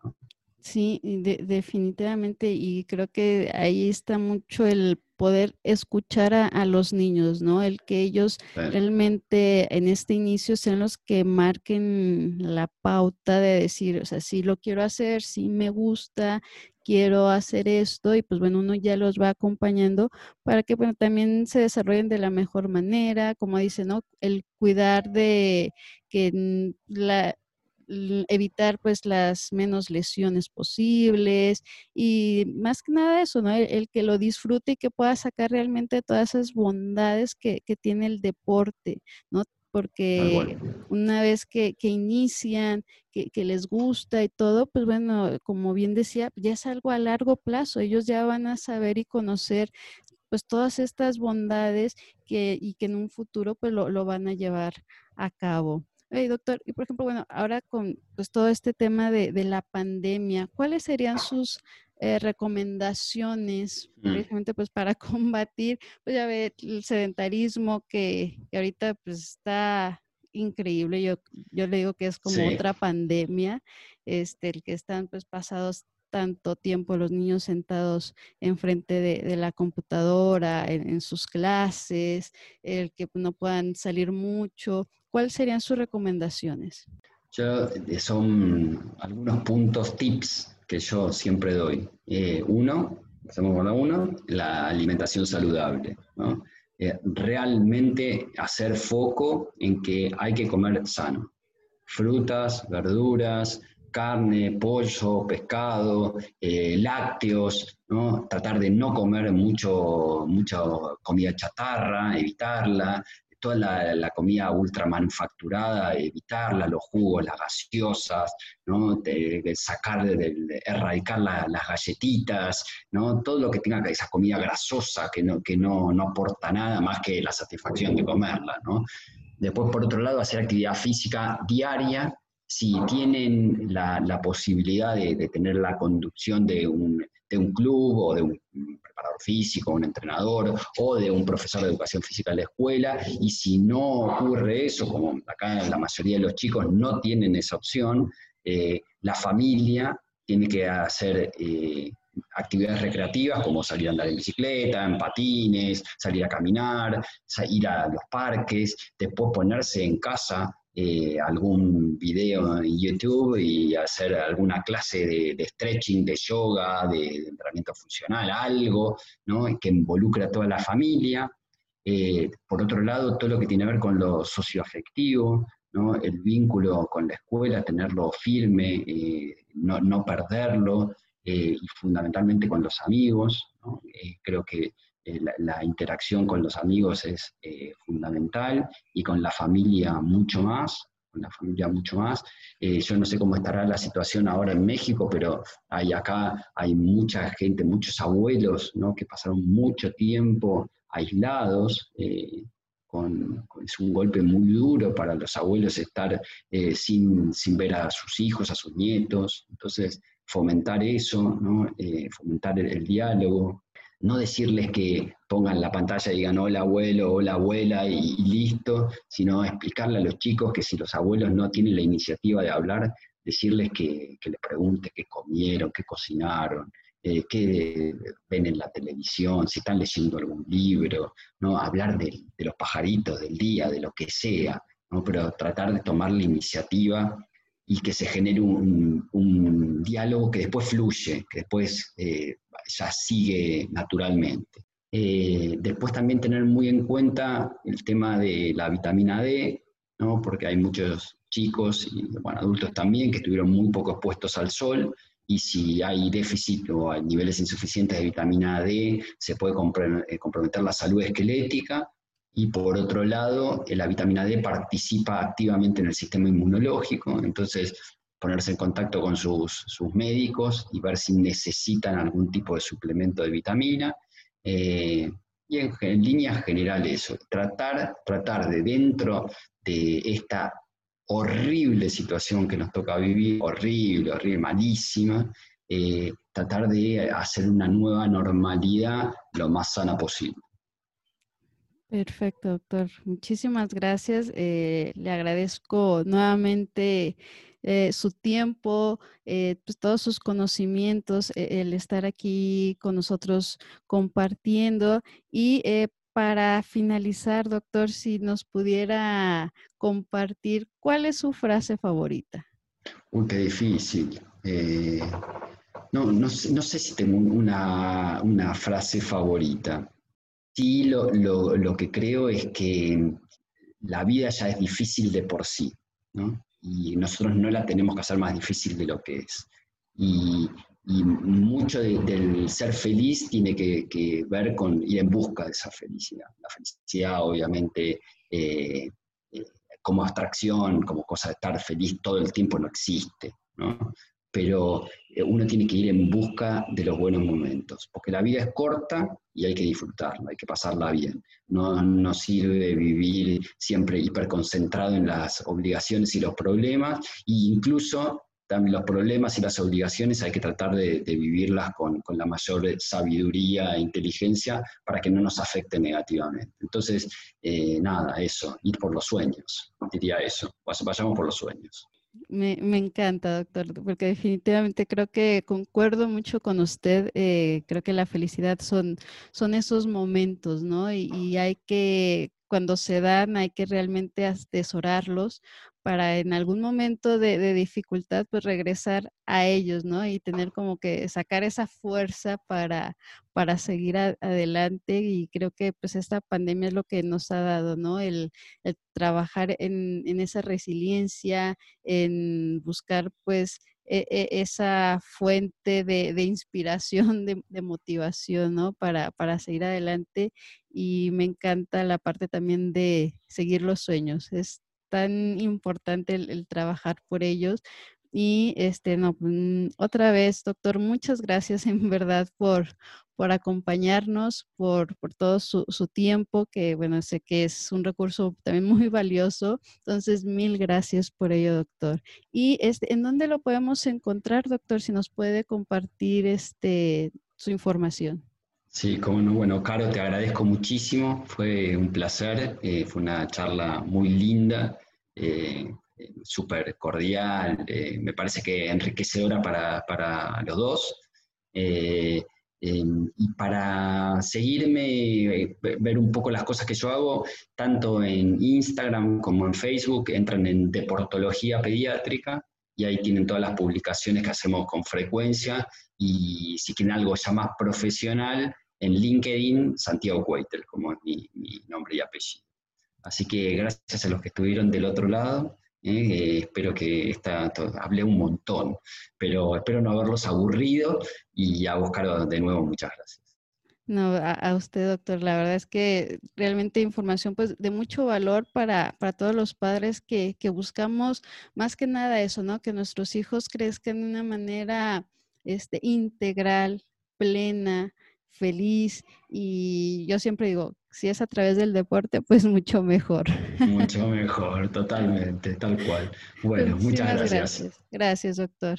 Speaker 1: Sí, definitivamente, y creo que ahí está mucho el poder escuchar a, los niños, ¿no? El que ellos realmente en este inicio sean los que marquen la pauta de decir, o sea, sí lo quiero hacer, sí me gusta, quiero hacer esto y pues bueno, uno ya los va acompañando para que bueno, también se desarrollen de la mejor manera, como dice, ¿no? El cuidar de que la, evitar pues las menos lesiones posibles y más que nada eso, ¿no? El, que lo disfrute y que pueda sacar realmente todas esas bondades que, que tiene el deporte, ¿no? porque una vez que, inician, que, les gusta y todo, pues bueno, como bien decía, ya es algo a largo plazo, ellos ya van a saber y conocer pues todas estas bondades que, y que en un futuro pues lo, van a llevar a cabo. Hey, doctor, y por ejemplo, bueno, ahora con pues todo este tema de, de la pandemia, ¿cuáles serían sus eh, recomendaciones mm. precisamente pues para combatir, pues ya ve el sedentarismo que, ahorita pues está increíble. Yo, yo le digo que es como otra pandemia, este, el que están pues pasados tanto tiempo los niños sentados enfrente de, de la computadora, en, sus clases, el que no puedan salir mucho. ¿Cuáles serían sus recomendaciones?
Speaker 2: Yo, eh, son algunos puntos, tips que yo siempre doy. Eh, uno, empezamos con la uno, la alimentación saludable. Eh, realmente hacer foco en que hay que comer sano. Frutas, verduras, carne, pollo, pescado, lácteos, ¿no? tratar de no comer mucho, mucha comida chatarra, evitarla, toda la, comida ultra manufacturada, evitarla, los jugos, las gaseosas, ¿no? sacar, de, erradicar las galletitas, ¿no? todo lo que tenga esa comida grasosa que no, que no, no aporta nada más que la satisfacción de comerla. ¿no? Después, por otro lado, hacer actividad física diaria, si tienen la, la posibilidad de, de, tener la conducción de un, de un club o de un preparador físico, un entrenador o de un profesor de educación física en la escuela, y si no ocurre eso, como acá la mayoría de los chicos no tienen esa opción, eh, la familia tiene que hacer eh, actividades recreativas como salir a andar en bicicleta, en patines, salir a caminar, ir a los parques, después ponerse en casa eh, algún video en YouTube y hacer alguna clase de, stretching, de yoga, de, entrenamiento funcional, algo que involucre a toda la familia. Eh, por otro lado, todo lo que tiene que ver con lo socioafectivo, el vínculo con la escuela, tenerlo firme, eh, no, perderlo, eh, y fundamentalmente con los amigos. Creo que la, interacción con los amigos es fundamental y con la familia mucho más con la familia mucho más. yo no sé cómo estará la situación ahora en México, pero hay acá hay mucha gente, muchos abuelos, que pasaron mucho tiempo aislados, con, es un golpe muy duro para los abuelos estar eh, sin, ver a sus hijos, a sus nietos. Entonces, fomentar eso, eh, fomentar el, diálogo, no decirles que pongan la pantalla y digan hola abuelo, hola abuela y, listo, sino explicarle a los chicos que si los abuelos no tienen la iniciativa de hablar, decirles que, que les pregunten qué comieron, qué cocinaron, eh, qué ven en la televisión, si están leyendo algún libro, ¿no? hablar de, los pajaritos del día, de lo que sea, ¿no? pero tratar de tomar la iniciativa y que se genere un, diálogo que después fluye, que después eh, ya sigue naturalmente. Eh, después también tener muy en cuenta el tema de la vitamina D, ¿no? porque hay muchos chicos y bueno, adultos también que estuvieron muy poco expuestos al sol y si hay déficit o hay niveles insuficientes de vitamina D, se puede eh, comprometer la salud esquelética. Y por otro lado, eh, la vitamina D participa activamente en el sistema inmunológico, entonces ponerse en contacto con sus, médicos y ver si necesitan algún tipo de suplemento de vitamina. Eh, y en, en líneas generales tratar, tratar de dentro de esta horrible situación que nos toca vivir, horrible, horrible, malísima, eh, tratar de hacer una nueva normalidad lo más sana posible.
Speaker 1: Perfecto, doctor. Muchísimas gracias. Eh, le agradezco nuevamente eh, su tiempo, pues todos sus conocimientos, el estar aquí con nosotros compartiendo y para finalizar, doctor, si nos pudiera compartir cuál es su frase favorita.
Speaker 2: Uy, difícil. Eh, no, no, sé si tengo una, frase favorita. Sí, lo, que creo es que la vida ya es difícil de por sí, ¿no? Y nosotros no la tenemos que hacer más difícil de lo que es. Y, y mucho del ser feliz tiene que, ver con ir en busca de esa felicidad. La felicidad, obviamente, eh, eh, como abstracción, como cosa de estar feliz todo el tiempo no existe, ¿no? Pero eh, uno tiene que ir en busca de los buenos momentos, porque la vida es corta y hay que disfrutarla, hay que pasarla bien. No, no sirve vivir siempre hiperconcentrado en las obligaciones y los problemas, e incluso también los problemas y las obligaciones hay que tratar de, vivirlas con, la mayor sabiduría e inteligencia para que no nos afecte negativamente. Entonces, eh, nada, eso, ir por los sueños, diría eso, vayamos por los sueños.
Speaker 1: Me, encanta, doctor, porque definitivamente creo que concuerdo mucho con usted. Eh, creo que la felicidad son, son esos momentos, ¿no? Y, y, hay que, cuando se dan, hay que realmente atesorarlos para en algún momento de, dificultad, pues regresar a ellos, ¿no? Y tener como que sacar esa fuerza para, para seguir adelante. Y creo que pues esta pandemia es lo que nos ha dado, ¿no? El, trabajar en, esa resiliencia, en buscar pues e, e, esa fuente de, inspiración, de, motivación, ¿no? Para, para seguir adelante. Y me encanta la parte también de seguir los sueños. Es tan importante el, trabajar por ellos. Y este, no, mm, otra vez, doctor, muchas gracias en verdad por, por acompañarnos, por, por todo su, su, tiempo, que bueno, sé que es un recurso también muy valioso. Entonces, mil gracias por ello, doctor. ¿Y este, en dónde lo podemos encontrar, doctor? Si nos puede compartir este, su información.
Speaker 2: Sí, como no. Bueno, Caro, te agradezco muchísimo. Fue un placer. Eh, fue una charla muy linda, eh, súper cordial. Eh, me parece que enriquecedora para, para los dos. y para seguirme, ver un poco las cosas que yo hago, tanto en Instagram como en Facebook, entran en Deportología Pediátrica y ahí tienen todas las publicaciones que hacemos con frecuencia y si quieren algo ya más profesional, en LinkedIn, Santiago Cuaitel, como es mi, nombre y apellido. Así que gracias a los que estuvieron del otro lado. ¿eh? espero que esta, hablé un montón, pero espero no haberlos aburrido y a buscar de nuevo muchas gracias.
Speaker 1: No, a, usted, doctor. La verdad es que realmente información pues de mucho valor para, para todos los padres que, que, buscamos más que nada eso, ¿no? Que nuestros hijos crezcan de una manera este, integral, plena, feliz y yo siempre digo, si es a través del deporte, pues mucho mejor.
Speaker 2: Mucho mejor, totalmente, tal cual. Bueno, muchas
Speaker 1: gracias. Gracias, doctor.